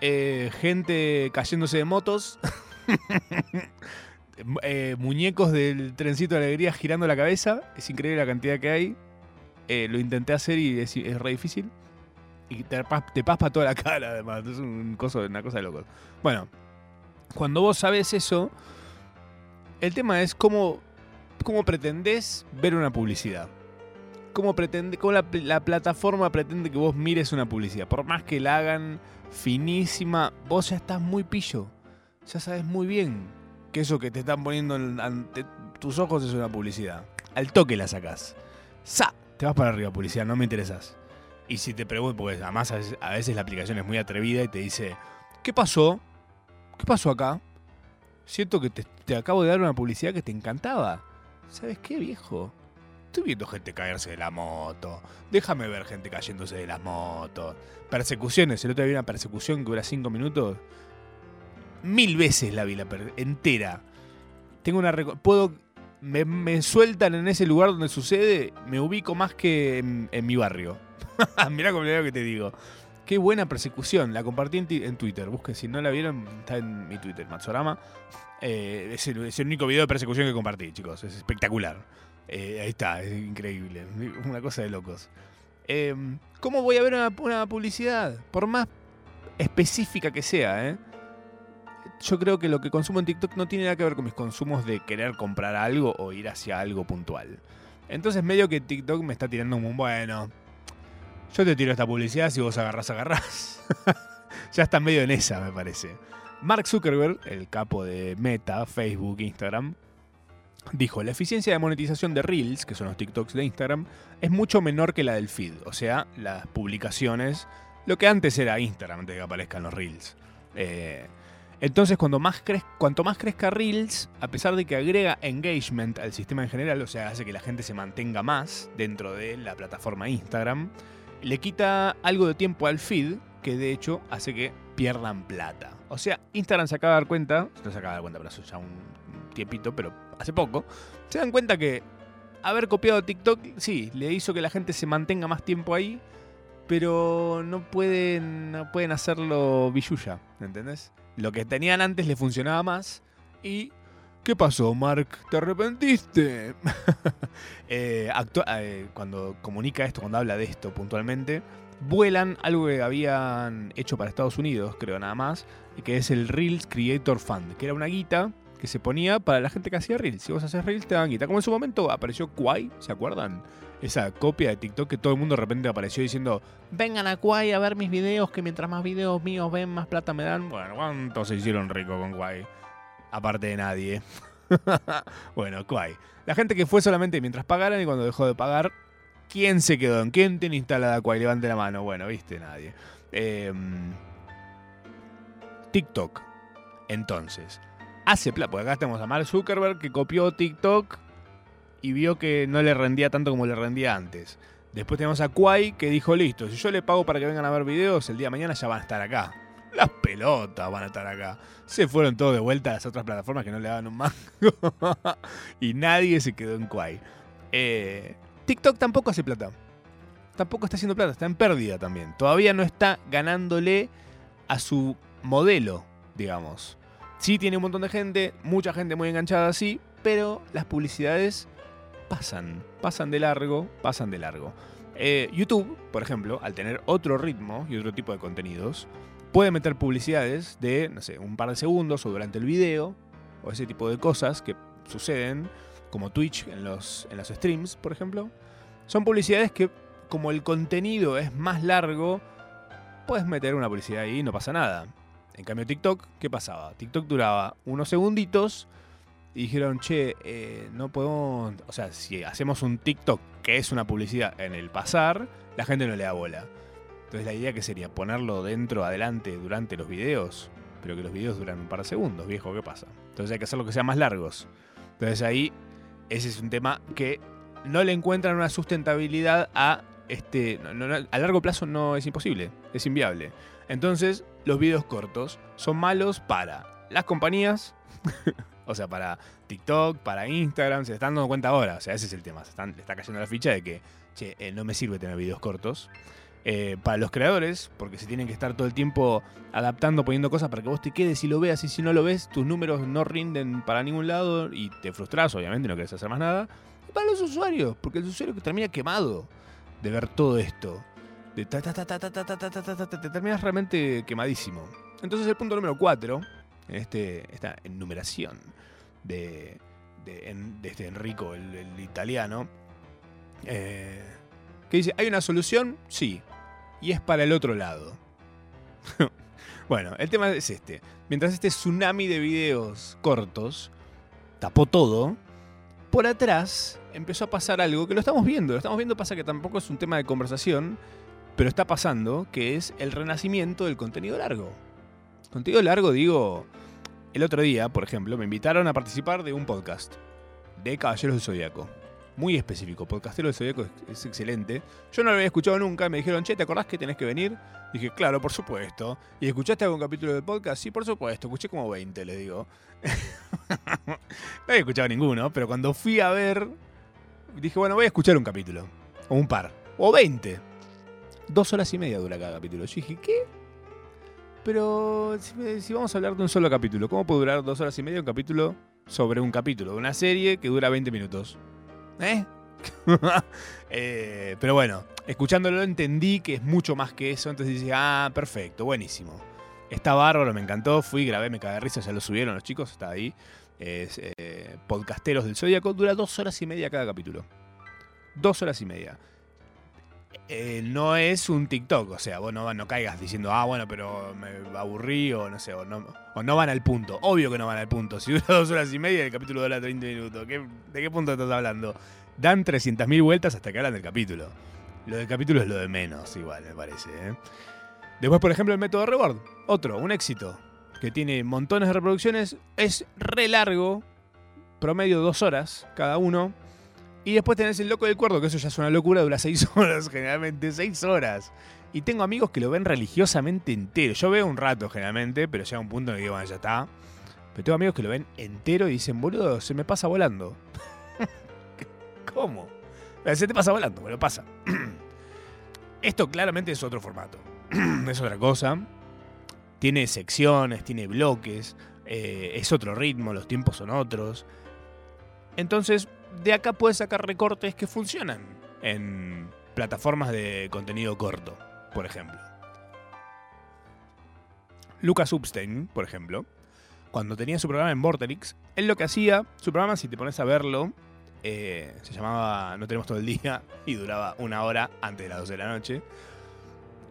Speaker 2: eh, gente cayéndose de motos, [laughs] eh, muñecos del trencito de alegría girando la cabeza. Es increíble la cantidad que hay. Eh, lo intenté hacer y es, re difícil. Y te, te paspa toda la [laughs] cara, además. Es un coso, una cosa de locos. Bueno, cuando vos sabes eso, el tema es cómo, cómo pretendés ver una publicidad. Cómo, pretende, cómo la, la plataforma pretende que vos mires una publicidad. Por más que la hagan finísima, vos ya estás muy pillo. Ya sabes muy bien que eso que te están poniendo en- ante tus ojos es una publicidad. Al toque la sacás. ¡Sa! Te vas para arriba, publicidad, no me interesas. Y si te pregunto, porque además a veces, la aplicación es muy atrevida y te dice, ¿qué pasó? ¿Qué pasó acá? Siento que te, acabo de dar una publicidad que te encantaba. ¿Sabes qué, viejo? Estoy viendo gente caerse de la moto. Déjame ver gente cayéndose de las motos. Persecuciones. El otro día vi una persecución que dura 5 minutos. Mil veces la vi la entera. Tengo una puedo me, sueltan en ese lugar donde sucede, me ubico más que en, mi barrio. [laughs] Mirá como lo que te digo. Qué buena persecución. La compartí en, en Twitter. Busque, si no la vieron, está en mi Twitter, Matsorama. Eh, es, el, único video de persecución que compartí, chicos. Es espectacular. Eh, ahí está, es increíble. Una cosa de locos. Eh, ¿Cómo voy a ver una, una publicidad? Por más específica que sea, ¿eh? Yo creo que lo que consumo en TikTok no tiene nada que ver con mis consumos de querer comprar algo o ir hacia algo puntual. Entonces medio que TikTok me está tirando un bueno. Yo te tiro esta publicidad, si vos agarrás, agarrás. [laughs] ya está medio en esa, me parece. Mark Zuckerberg, el capo de Meta, Facebook, Instagram, dijo, la eficiencia de monetización de Reels, que son los TikToks de Instagram, es mucho menor que la del feed, o sea, las publicaciones, lo que antes era Instagram, antes de que aparezcan los Reels. Eh, entonces, cuando más cuanto más crezca Reels, a pesar de que agrega engagement al sistema en general, o sea, hace que la gente se mantenga más dentro de la plataforma Instagram, le quita algo de tiempo al feed, que de hecho hace que pierdan plata. O sea, Instagram se acaba de dar cuenta, no se acaba de dar cuenta, pero hace ya un tiempito, pero hace poco, se dan cuenta que haber copiado TikTok, sí, le hizo que la gente se mantenga más tiempo ahí, pero no pueden, no pueden hacerlo billulla, ¿entendés? Lo que tenían antes le funcionaba más y... ¿Qué pasó, Mark? ¿Te arrepentiste? [laughs] Eh, eh, cuando comunica esto, cuando habla de esto puntualmente, vuelan algo que habían hecho para Estados Unidos, creo nada más, que es el Reels Creator Fund, que era una guita que se ponía para la gente que hacía Reels. Si vos haces Reels te dan guita. Como en su momento apareció Kwai, ¿se acuerdan? Esa copia de TikTok que todo el mundo de repente apareció diciendo, vengan a Kwai a ver mis videos, que mientras más videos míos ven, más plata me dan. Bueno, ¿cuántos se hicieron ricos con Kwai? Aparte de nadie. [laughs] bueno, Kwai. La gente que fue solamente mientras pagaran y cuando dejó de pagar, ¿quién se quedó? ¿En quién tiene instalada Kwai? Levante la mano. Bueno, viste, nadie. Em, TikTok. Entonces, hace plata. Porque acá tenemos a Mark Zuckerberg que copió TikTok y vio que no le rendía tanto como le rendía antes. Después tenemos a Kwai que dijo, listo, si yo le pago para que vengan a ver videos, el día de mañana ya van a estar acá. Las pelotas van a estar acá. Se fueron todos de vuelta a las otras plataformas que no le daban un mango. [laughs] y nadie se quedó en Kwai. Eh, TikTok tampoco hace plata. Tampoco está haciendo plata, está en pérdida también. Todavía no está ganándole a su modelo, digamos. Sí tiene un montón de gente, mucha gente muy enganchada así, pero las publicidades pasan, pasan de largo, pasan de largo. Eh, YouTube, por ejemplo, al tener otro ritmo y otro tipo de contenidos, puede meter publicidades de, no sé, un par de segundos o durante el video, o ese tipo de cosas que suceden, como Twitch en los, en los streams, por ejemplo. Son publicidades que, como el contenido es más largo, puedes meter una publicidad ahí y no pasa nada. En cambio, TikTok, ¿qué pasaba? TikTok duraba unos segunditos y dijeron, che, eh, no podemos. O sea, si hacemos un TikTok que es una publicidad en el pasar, la gente no le da bola. Entonces, la idea que sería ponerlo dentro, adelante, durante los videos, pero que los videos duran un par de segundos, viejo, ¿qué pasa? Entonces, hay que hacerlo que sean más largos. Entonces, ahí, ese es un tema que no le encuentran una sustentabilidad a este. a largo plazo no es imposible, es inviable. Entonces, los videos cortos son malos para las compañías, [laughs] O sea, para TikTok, para Instagram, se están dando cuenta ahora. O sea, ese es el tema. Se le está cayendo la ficha de que, no me sirve tener videos cortos. Para los creadores, porque se tienen que estar todo el tiempo adaptando, poniendo cosas para que vos te quedes y lo veas, y si no lo ves, tus números no rinden para ningún lado y te frustras, obviamente, no querés hacer más nada. Y para los usuarios, porque el usuario termina quemado de ver todo esto. Te terminas realmente quemadísimo. Entonces el punto número 4 este, esta enumeración de, de, este Enrico, el, el italiano, eh, que dice, ¿hay una solución? Sí. Y es para el otro lado. [laughs] bueno, el tema es este. Mientras este tsunami de videos cortos tapó todo, por atrás empezó a pasar algo que lo estamos viendo. Lo estamos viendo, pasa que tampoco es un tema de conversación, pero está pasando, que es el renacimiento del contenido largo. Contenido largo, digo, el otro día, por ejemplo, me invitaron a participar de un podcast de Caballeros del Zodíaco. Muy específico, Podcastero del Zodíaco es, excelente. Yo no lo había escuchado nunca, me dijeron, che, ¿te acordás que tenés que venir? Dije, claro, por supuesto. ¿Y escuchaste algún capítulo del podcast? Sí, por supuesto, escuché como 20, les digo. [laughs] no había escuchado ninguno, pero cuando fui a ver, dije, bueno, voy a escuchar un capítulo. O un par. O 20. Dos horas y media dura cada capítulo. Yo dije, ¿qué? Pero si, vamos a hablar de un solo capítulo, ¿cómo puede durar dos horas y media un capítulo sobre un capítulo de una serie que dura 20 minutos? ¿Eh? [laughs] Eh, pero bueno, escuchándolo entendí que es mucho más que eso, entonces dije, ah, perfecto, buenísimo. Está bárbaro, me encantó. Fui, grabé, me cagué de risa, ya lo subieron los chicos, está ahí. Es eh, Podcasteros del Zodíaco. Dura dos horas y media cada capítulo. Dos horas y media. Eh, no es un TikTok, o sea, vos no, caigas diciendo, ah, bueno, pero me aburrí o no sé, o no, van al punto. Obvio que no van al punto. Si dura [laughs] dos horas y media, el capítulo dura 30 minutos. ¿Qué- ¿De qué punto estás hablando? Dan 300.000 vueltas hasta que hablan del capítulo. Lo del capítulo es lo de menos, igual, me parece. ¿eh? Después, por ejemplo, el método Reward. Otro, un éxito. Que tiene montones de reproducciones. Es re largo. Promedio dos horas cada uno. Y después tenés el loco del cuerdo, que eso ya es una locura, dura seis [laughs] horas, generalmente, seis horas. Y tengo amigos que lo ven religiosamente entero. Yo veo un rato generalmente, pero llega un punto en que digo, bueno, ya está. Pero tengo amigos que lo ven entero y dicen, boludo, se me pasa volando. [laughs] ¿Cómo? Se te pasa volando, bueno, pasa. [clears throat] Esto claramente es otro formato. [clears throat] es otra cosa. Tiene secciones, tiene bloques, eh, es otro ritmo, los tiempos son otros. Entonces, de acá puedes sacar recortes que funcionan en plataformas de contenido corto, por ejemplo. Lucas Upstein, por ejemplo, cuando tenía su programa en Vorterix, él lo que hacía, su programa, si te pones a verlo, eh, se llamaba No tenemos todo el día y duraba una hora antes de las 12 de la noche.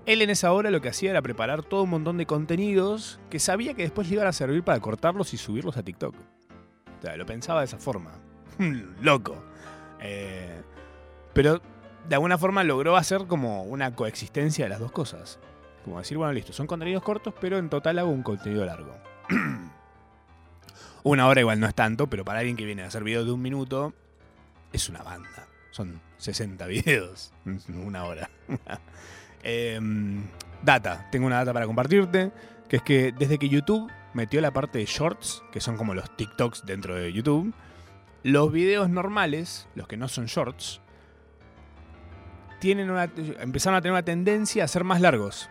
Speaker 2: Él en esa hora lo que hacía era preparar todo un montón de contenidos que sabía que después le iban a servir para cortarlos y subirlos a TikTok. O sea, lo pensaba de esa forma. [laughs] Loco. Eh, pero de alguna forma logró hacer como una coexistencia de las dos cosas. Como decir, bueno, listo, son contenidos cortos, pero en total hago un contenido largo. [clears throat] una hora igual no es tanto, pero para alguien que viene a hacer videos de un minuto, es una banda. Son 60 [laughs] videos. Una hora. [laughs] Em, data. Tengo una data para compartirte. Que es que desde que YouTube metió la parte de shorts, que son como los TikToks dentro de YouTube, los videos normales, los que no son shorts, tienen una, empezaron a tener una tendencia a ser más largos.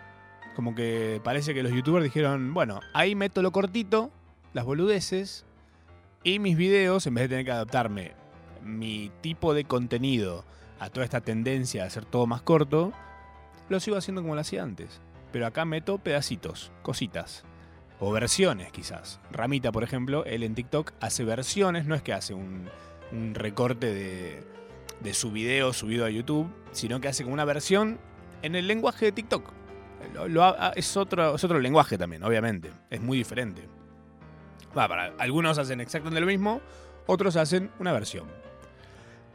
Speaker 2: Como que parece que los youtubers dijeron, bueno, ahí meto lo cortito, las boludeces, y mis videos, en vez de tener que adaptarme mi tipo de contenido a toda esta tendencia a hacer todo más corto, lo sigo haciendo como lo hacía antes. Pero acá meto pedacitos, cositas. O versiones quizás. Ramita, por ejemplo, él en TikTok hace versiones, no es que hace un, un recorte de, de su video subido a YouTube, sino que hace como una versión en el lenguaje de TikTok. Lo- es, otro, es otro lenguaje también, obviamente. Es muy diferente. Algunos hacen exactamente lo mismo, otros hacen una versión.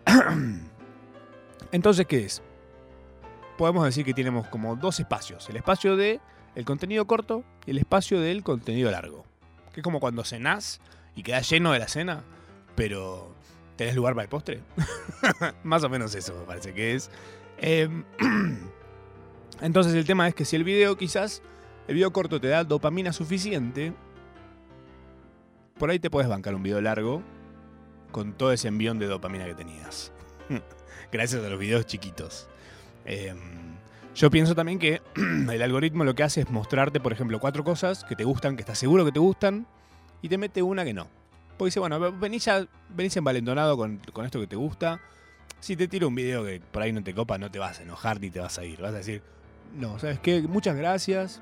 Speaker 2: [clears throat] Entonces, ¿qué es? Podemos decir que tenemos como dos espacios. El espacio de el contenido corto y el espacio del contenido largo. Que es como cuando cenás y quedás lleno de la cena, pero tenés lugar para el postre. [laughs] Más o menos eso me parece que es. Em, [clears throat] entonces el tema es que si el video quizás, el video corto te da dopamina suficiente, por ahí te puedes bancar un video largo con todo ese envión de dopamina que tenías. [laughs] Gracias a los videos chiquitos. Em, yo pienso también que [clears throat] el algoritmo lo que hace es mostrarte, por ejemplo, cuatro cosas que te gustan, que estás seguro que te gustan, y te mete una que no. Porque dice, bueno, venís, ya, venís envalentonado con, con esto que te gusta. Si te tiro un video que por ahí no te copa, no te vas a enojar ni te vas a ir. Vas a decir, no, ¿sabes qué? Muchas gracias,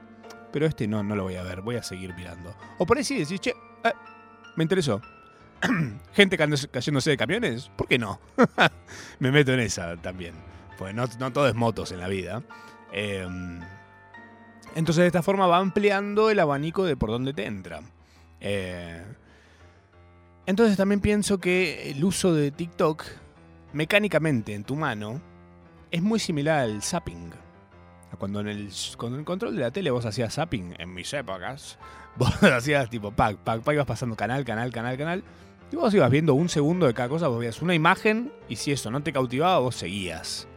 Speaker 2: pero este no, no lo voy a ver, voy a seguir mirando. O por ahí sí decís, che, eh, me interesó. [clears throat] Gente cayéndose- de camiones, ¿por qué no? [laughs] me meto en esa también. Pues no, no todo es motos en la vida. Eh, entonces de esta forma va ampliando el abanico de por dónde te entra. Eh, entonces también pienso que el uso de TikTok mecánicamente en tu mano es muy similar al zapping. Cuando en el, con el control de la tele vos hacías zapping, en mis épocas, [laughs] vos hacías tipo pack, pack, pack, ibas pasando canal, canal, canal, canal. Y vos ibas viendo un segundo de cada cosa, vos veías una imagen y si eso no te cautivaba, vos seguías.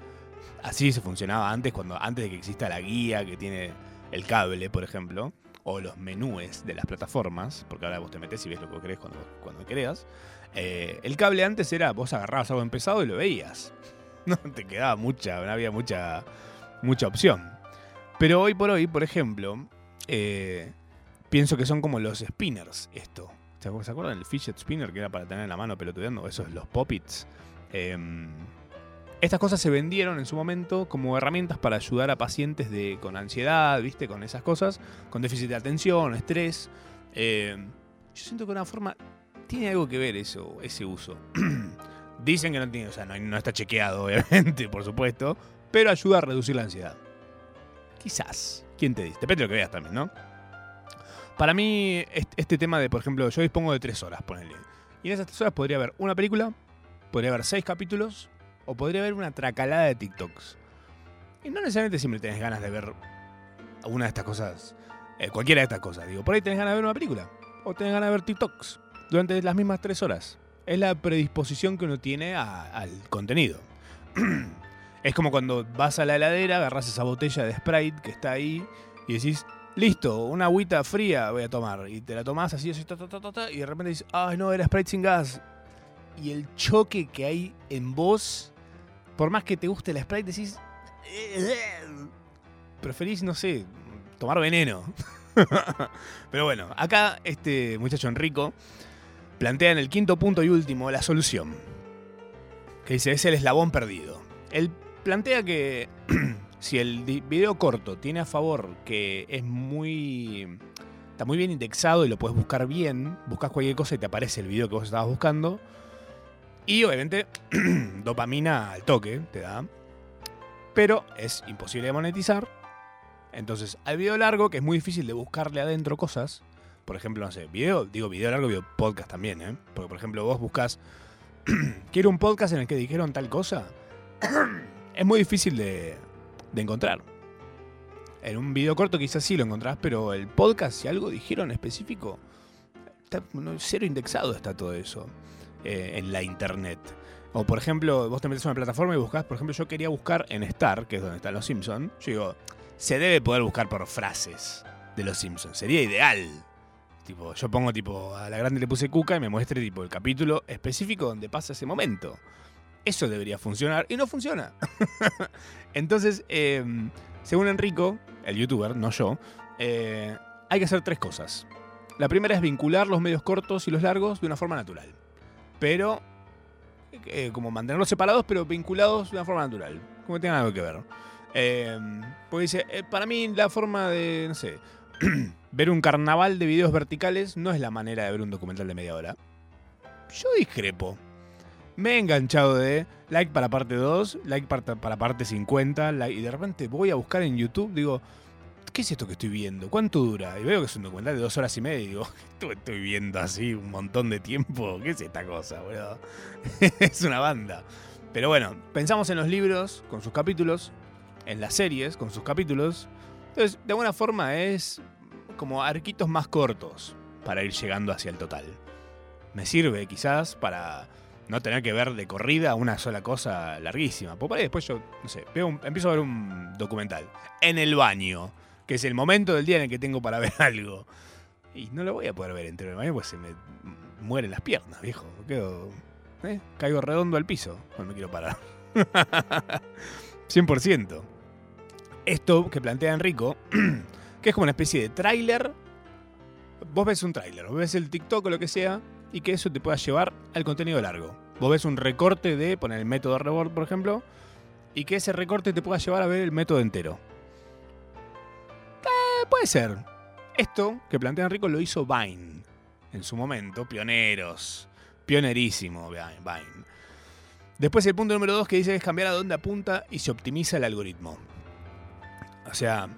Speaker 2: Así se funcionaba antes, cuando, antes de que exista la guía que tiene el cable, por ejemplo, o los menúes de las plataformas, porque ahora vos te metés y ves lo que querés cuando, cuando querés. Eh, el cable antes era, vos agarrabas algo empezado y lo veías. [laughs] No te quedaba mucha, no había mucha, mucha opción. Pero hoy por hoy, por ejemplo, eh, pienso que son como los spinners esto. ¿Se acu- ¿Se acuerdan del fidget spinner que era para tener en la mano pelotudeando? Esos los poppits. Em, Estas cosas se vendieron en su momento como herramientas para ayudar a pacientes de, con ansiedad, ¿viste? Con esas cosas, con déficit de atención, estrés. Eh, yo siento que de una forma tiene algo que ver eso, ese uso. [clears throat] Dicen que no tiene, o sea, no, está chequeado, [laughs] obviamente, por supuesto, pero ayuda a reducir la ansiedad. Quizás. ¿Quién te dice? Depende de lo que veas también, ¿no? Para mí, est- este tema de, por ejemplo, yo dispongo de tres horas, ponele. Y en esas tres horas podría haber una película, podría haber seis capítulos, o podría haber una tracalada de TikToks. Y no necesariamente siempre tenés ganas de ver una de estas cosas, eh, cualquiera de estas cosas. Digo, por ahí tenés ganas de ver una película, o tenés ganas de ver TikToks, durante las mismas tres horas. Es la predisposición que uno tiene al contenido. [clears throat] es como cuando vas a la heladera, agarras esa botella de Sprite que está ahí y decís, listo, una agüita fría voy a tomar. Y te la tomás así, así, ta, ta, ta, y de repente dices, ay no, era Sprite sin gas. Y el choque que hay en vos, por más que te guste la Sprite, decís, preferís, no sé, tomar veneno. [laughs] Pero bueno, acá este muchacho Enrico plantea en el quinto punto y último la solución. Que dice, es el eslabón perdido. Él plantea que [clears throat] si el video corto tiene a favor que es muy... Está muy bien indexado y lo puedes buscar bien, buscas cualquier cosa y te aparece el video que vos estabas buscando. Y obviamente [clears throat] dopamina al toque te da. Pero es imposible de monetizar. Entonces, al video largo, que es muy difícil de buscarle adentro cosas, por ejemplo, no sé, video, digo video largo, video podcast también, ¿eh? Porque, por ejemplo, vos buscas, [clears throat] quiero un podcast en el que dijeron tal cosa, [clears throat] es muy difícil de, de encontrar. En un video corto quizás sí lo encontrás, pero el podcast, si algo dijeron específico, está cero indexado está todo eso eh, en la internet. O por ejemplo, vos te metes a una plataforma y buscas, por ejemplo, yo quería buscar en Star, que es donde están los Simpsons. Yo digo, se debe poder buscar por frases de los Simpsons. Sería ideal. Tipo, yo pongo tipo, a la grande le puse cuca y me muestre tipo el capítulo específico donde pasa ese momento. Eso debería funcionar y no funciona. [laughs] Entonces, eh, según Enrico, el youtuber, no yo, eh, hay que hacer tres cosas. La primera es vincular los medios cortos y los largos de una forma natural. Pero, eh, como mantenerlos separados, pero vinculados de una forma natural. Como que tengan algo que ver. Eh, porque dice, para mí la forma de, no sé, [clears throat] ver un carnaval de videos verticales no es la manera de ver un documental de media hora. Yo discrepo. Me he enganchado de like para parte 2, like para, para parte 50, like- y de repente voy a buscar en YouTube, digo, ¿qué es esto que estoy viendo? ¿Cuánto dura? Y veo que es un documental de dos horas y media y digo, [laughs] esto estoy viendo así un montón de tiempo. [laughs] ¿Qué es esta cosa, boludo? [laughs] es una banda. Pero bueno, pensamos en los libros con sus capítulos, en las series con sus capítulos. Entonces, de alguna forma es como arquitos más cortos para ir llegando hacia el total. Me sirve quizás para no tener que ver de corrida una sola cosa larguísima. Porque después yo, no sé, empiezo a ver un documental en el baño, que es el momento del día en el que tengo para [laughs] ver algo. Y no lo voy a poder ver entero en el baño pues se me mueren las piernas, viejo. Quedo, ¿eh? Caigo redondo al piso cuando me quiero parar. [laughs] 100%. Esto que plantea Enrico, [clears throat] que es como una especie de tráiler. Vos ves un tráiler, vos ves el TikTok o lo que sea, y que eso te pueda llevar al contenido largo. Vos ves un recorte de, poner el método Rebord, por ejemplo, y que ese recorte te pueda llevar a ver el método entero. Puede ser. Esto que plantea Enrico lo hizo Vine en su momento, pioneros, pionerísimo. Vine. Después el punto número dos que dice es cambiar a dónde apunta y se optimiza el algoritmo. O sea,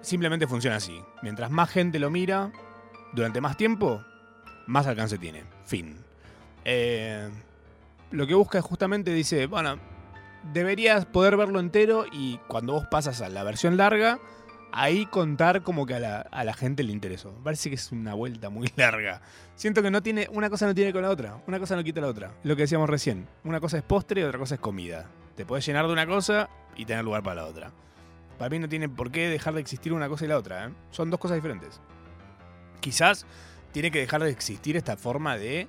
Speaker 2: simplemente funciona así. Mientras más gente lo mira durante más tiempo, más alcance tiene. Fin. Eh, lo que busca es justamente, dice, bueno, deberías poder verlo entero y cuando vos pasas a la versión larga, ahí contar como que a la, gente le interesó. Parece que es una vuelta muy [laughs] larga. Siento que no tiene, una cosa no tiene con la otra, una cosa no quita la otra. Lo que decíamos recién, una cosa es postre y otra cosa es comida. Te puedes llenar de una cosa y tener lugar para la otra. Para mí no tiene por qué dejar de existir una cosa y la otra. ¿eh? Son dos cosas diferentes. Quizás tiene que dejar de existir esta forma de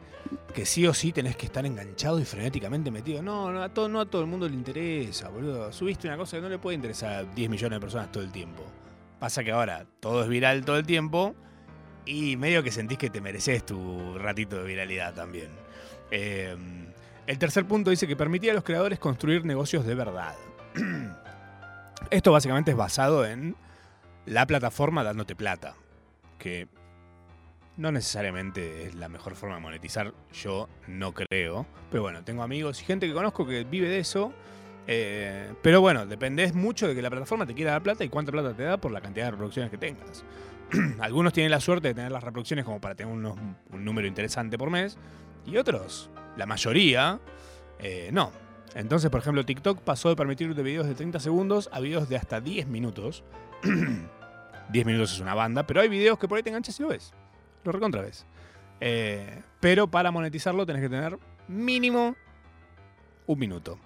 Speaker 2: que sí o sí tenés que estar enganchado y frenéticamente metido. No, no a, todo, no a todo el mundo le interesa, boludo. Subiste una cosa que no le puede interesar a 10 millones de personas todo el tiempo. Pasa que ahora todo es viral todo el tiempo y medio que sentís que te mereces tu ratito de viralidad también. Eh, El tercer punto dice que permitía a los creadores construir negocios de verdad. [clears throat] Esto básicamente es basado en la plataforma dándote plata, que no necesariamente es la mejor forma de monetizar, yo no creo. Pero bueno, tengo amigos y gente que conozco que vive de eso. Eh, pero bueno, dependés mucho de que la plataforma te quiera dar plata y cuánta plata te da por la cantidad de reproducciones que tengas. [clears throat] Algunos tienen la suerte de tener las reproducciones como para tener un número interesante por mes y otros, la mayoría, eh, no. Entonces, por ejemplo, TikTok pasó de permitir de videos de 30 segundos a videos de hasta 10 minutos. [clears throat] 10 minutos es una banda, pero hay videos que por ahí te enganchas y lo ves. Lo recontra ves. Eh, pero para monetizarlo tenés que tener mínimo un minuto.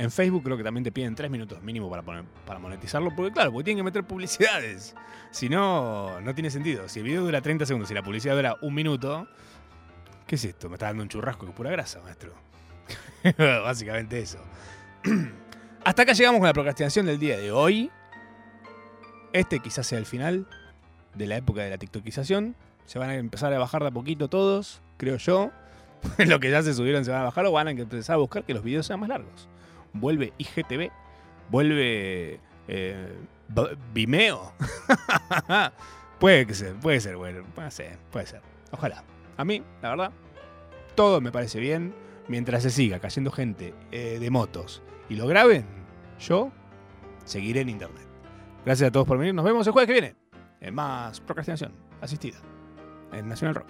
Speaker 2: En Facebook creo que también te piden 3 minutos mínimo para, para monetizarlo, porque claro, porque tienen que meter publicidades. [laughs] Si no, no tiene sentido. Si el video dura 30 segundos y la publicidad dura un minuto, ¿qué es esto? Me está dando un churrasco que es pura grasa, maestro. [laughs] Básicamente eso. [clears throat] Hasta acá llegamos con la procrastinación del día de hoy. Este quizás sea el final de la época de la TikTokización. Se van a empezar a bajar de a poquito todos, creo yo. [laughs] Lo que ya se subieron se van a bajar o van a empezar a buscar que los videos sean más largos. Vuelve IGTV, vuelve eh, Vimeo. [laughs] puede ser, puede ser, bueno, puede ser, puede ser. Ojalá. A mí, la verdad, todo me parece bien. Mientras se siga cayendo gente eh, de motos y lo graben, yo seguiré en internet. Gracias a todos por venir. Nos vemos el jueves que viene en más procrastinación asistida en Nacional Rock.